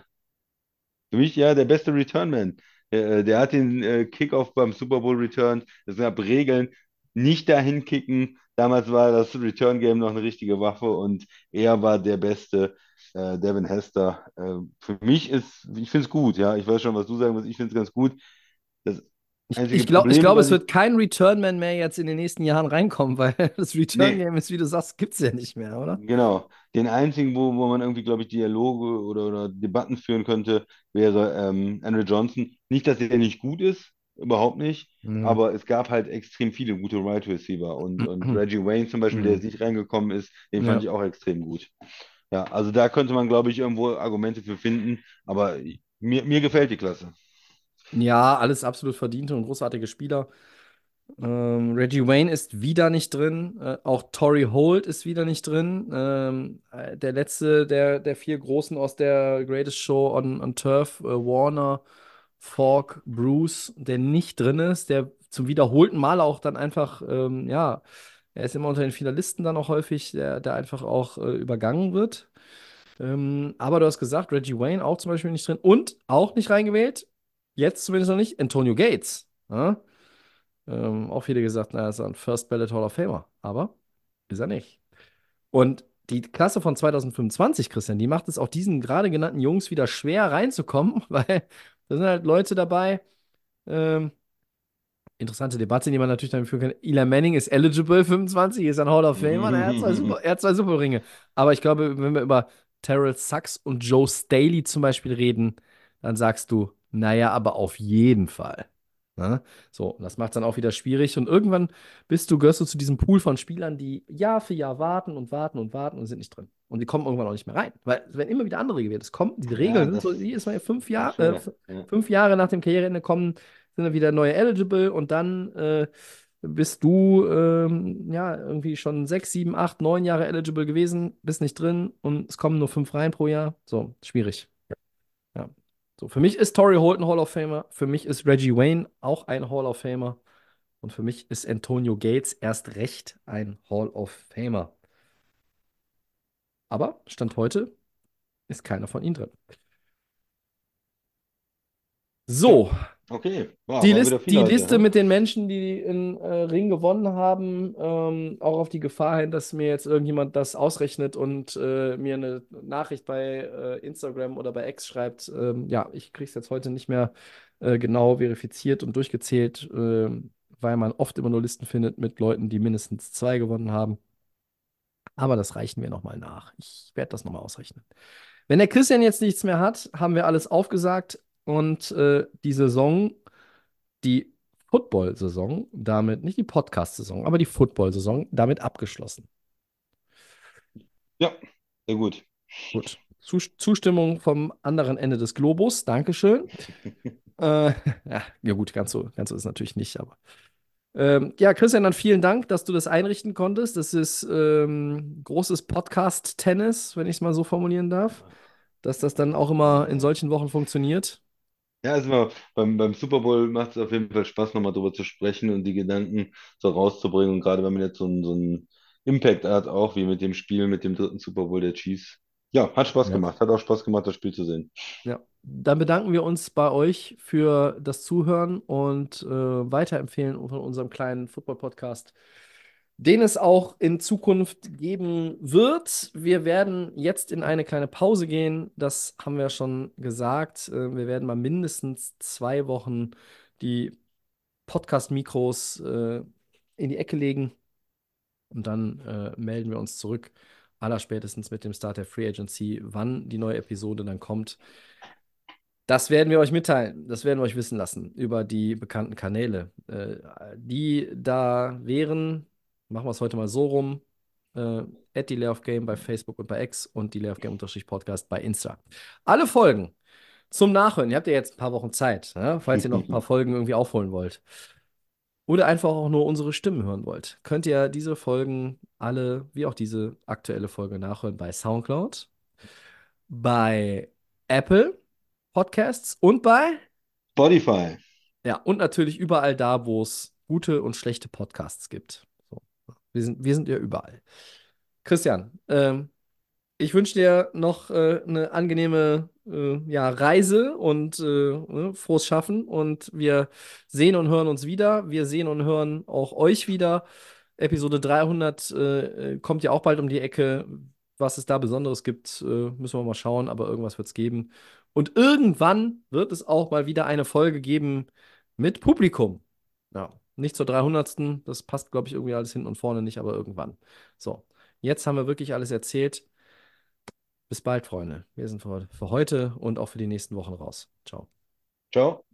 für mich ja der beste Returnman. Der, der hat den äh, Kickoff beim Super Bowl returned. Es gab Regeln, nicht dahin kicken. Damals war das Return Game noch eine richtige Waffe und er war der beste. Äh, Devin Hester. Äh, für mich ist, ich finde es gut, ja. Ich weiß schon, was du sagen musst. Ich finde es ganz gut. Ich, ich glaube, glaub, es wird kein Returnman mehr jetzt in den nächsten Jahren reinkommen, [laughs] weil das Return-Game ist, wie du sagst, gibt es ja nicht mehr, oder? Genau. Den einzigen, wo, wo man irgendwie, glaube ich, Dialoge oder, oder Debatten führen könnte, wäre ähm, Andre Johnson. Nicht, dass er nicht gut ist, überhaupt nicht, Mhm. aber es gab halt extrem viele gute Right Receiver und, und [clears throat] Reggie Wayne zum Beispiel, der Mhm. jetzt nicht reingekommen ist, den Ja. fand ich auch extrem gut. Ja, also da könnte man, glaube ich, irgendwo Argumente für finden, aber mir, mir gefällt die Klasse. Ja, alles absolut verdiente und großartige Spieler. Ähm, Reggie Wayne ist wieder nicht drin. Äh, auch Torrey Holt ist wieder nicht drin. Ähm, äh, der letzte der, der vier Großen aus der Greatest Show on, on Turf, äh, Warner, Falk, Bruce, der nicht drin ist, der zum wiederholten Mal auch dann einfach, ähm, ja, er ist immer unter den Finalisten dann auch häufig, der, der einfach auch äh, übergangen wird. Ähm, aber du hast gesagt, Reggie Wayne auch zum Beispiel nicht drin und auch nicht reingewählt. Jetzt zumindest noch nicht. Antonio Gates. Ja? Ähm, auch viele gesagt, na, er ist ein First Ballot Hall of Famer. Aber ist er nicht. Und die Klasse von 2025, Christian, die macht es auch diesen gerade genannten Jungs wieder schwer reinzukommen, [laughs] weil da sind halt Leute dabei. Ähm, interessante Debatte, die man natürlich dann führen kann. Eli Manning ist eligible, 25, ist ein Hall of Famer, er hat zwei, [laughs] Super, er hat zwei Superringe. Aber ich glaube, wenn wir über Terrell Sachs und Joe Staley zum Beispiel reden, dann sagst du, naja, aber auf jeden Fall. Ne? So, das macht es dann auch wieder schwierig. Und irgendwann bist du, gehörst du zu diesem Pool von Spielern, die Jahr für Jahr warten und warten und warten und sind nicht drin. Und die kommen irgendwann auch nicht mehr rein. Weil es werden immer wieder andere gewählt. Es kommen, die Regeln sind das- so, jedes Mal fünf Jahre, äh, ja. fünf Jahre nach dem Karriereende kommen, sind dann wieder neue eligible und dann äh, bist du ähm, ja irgendwie schon sechs, sieben, acht, neun Jahre eligible gewesen, bist nicht drin und es kommen nur fünf rein pro Jahr. So, schwierig. So, für mich ist Torrey Holt ein Hall of Famer, für mich ist Reggie Wayne auch ein Hall of Famer und für mich ist Antonio Gates erst recht ein Hall of Famer. Aber Stand heute ist keiner von ihnen drin. So, Okay, wow, die, List, die Liste ne? mit den Menschen, die den äh, Ring gewonnen haben, ähm, auch auf die Gefahr hin, dass mir jetzt irgendjemand das ausrechnet und äh, mir eine Nachricht bei äh, Instagram oder bei X schreibt. Ähm, ja, ich kriege es jetzt heute nicht mehr äh, genau verifiziert und durchgezählt, ähm, weil man oft immer nur Listen findet mit Leuten, die mindestens zwei gewonnen haben. Aber das reichen wir nochmal nach. Ich werde das nochmal ausrechnen. Wenn der Christian jetzt nichts mehr hat, haben wir alles aufgesagt und äh, die Saison, die Football-Saison damit, nicht die Podcast-Saison, aber die Football-Saison damit abgeschlossen. Ja, sehr gut. Gut. Zustimmung vom anderen Ende des Globus. Dankeschön. [laughs] äh, ja, ja, gut, ganz so, ganz so ist es natürlich nicht, aber. Ähm, ja, Christian, dann vielen Dank, dass du das einrichten konntest. Das ist ähm, großes Podcast-Tennis, wenn ich es mal so formulieren darf. Dass das dann auch immer in solchen Wochen funktioniert. Ja, also beim, beim Super Bowl macht es auf jeden Fall Spaß, nochmal drüber zu sprechen und die Gedanken so rauszubringen. Und gerade wenn man jetzt so, einen- so einen Impact hat, auch wie mit dem Spiel, mit dem dritten Super Bowl der Chiefs. Ja, hat Spaß Ja. gemacht. Hat auch Spaß gemacht, das Spiel zu sehen. Ja, dann bedanken wir uns bei euch für das Zuhören und äh, weiterempfehlen von unserem kleinen Football-Podcast, den es auch in Zukunft geben wird. Wir werden jetzt in eine kleine Pause gehen. Das haben wir schon gesagt. Äh, wir werden mal mindestens zwei Wochen die Podcast-Mikros äh, in die Ecke legen und dann äh, melden wir uns zurück. Allerspätestens mit dem Start der Free Agency, wann die neue Episode dann kommt. Das werden wir euch mitteilen, das werden wir euch wissen lassen über die bekannten Kanäle. Die da wären, machen wir es heute mal so rum, äh, at die Layoff Game bei Facebook und bei X und die Layoff Game Podcast bei Insta. Alle Folgen zum Nachhören. Ihr habt ja jetzt ein paar Wochen Zeit, ja, falls ihr noch ein paar [laughs] Folgen irgendwie aufholen wollt. Oder einfach auch nur unsere Stimmen hören wollt, könnt ihr diese Folgen alle, wie auch diese aktuelle Folge, nachhören bei SoundCloud, bei Apple Podcasts und bei, Spotify. ja, und natürlich überall da, wo es gute und schlechte Podcasts gibt. Wir sind, wir sind ja überall. Christian, ähm, ich wünsche dir noch äh, eine angenehme äh, ja, Reise und äh, ne, frohes Schaffen. Und wir sehen und hören uns wieder. Wir sehen und hören auch euch wieder. Episode 300 äh, kommt ja auch bald um die Ecke. Was es da Besonderes gibt, äh, müssen wir mal schauen, aber irgendwas wird es geben. Und irgendwann wird es auch mal wieder eine Folge geben mit Publikum. Ja, nicht zur 300. Das passt, glaube ich, irgendwie alles hinten und vorne nicht, aber irgendwann. So, jetzt haben wir wirklich alles erzählt. Bis bald, Freunde. Wir sind für, für heute und auch für die nächsten Wochen raus. Ciao. Ciao.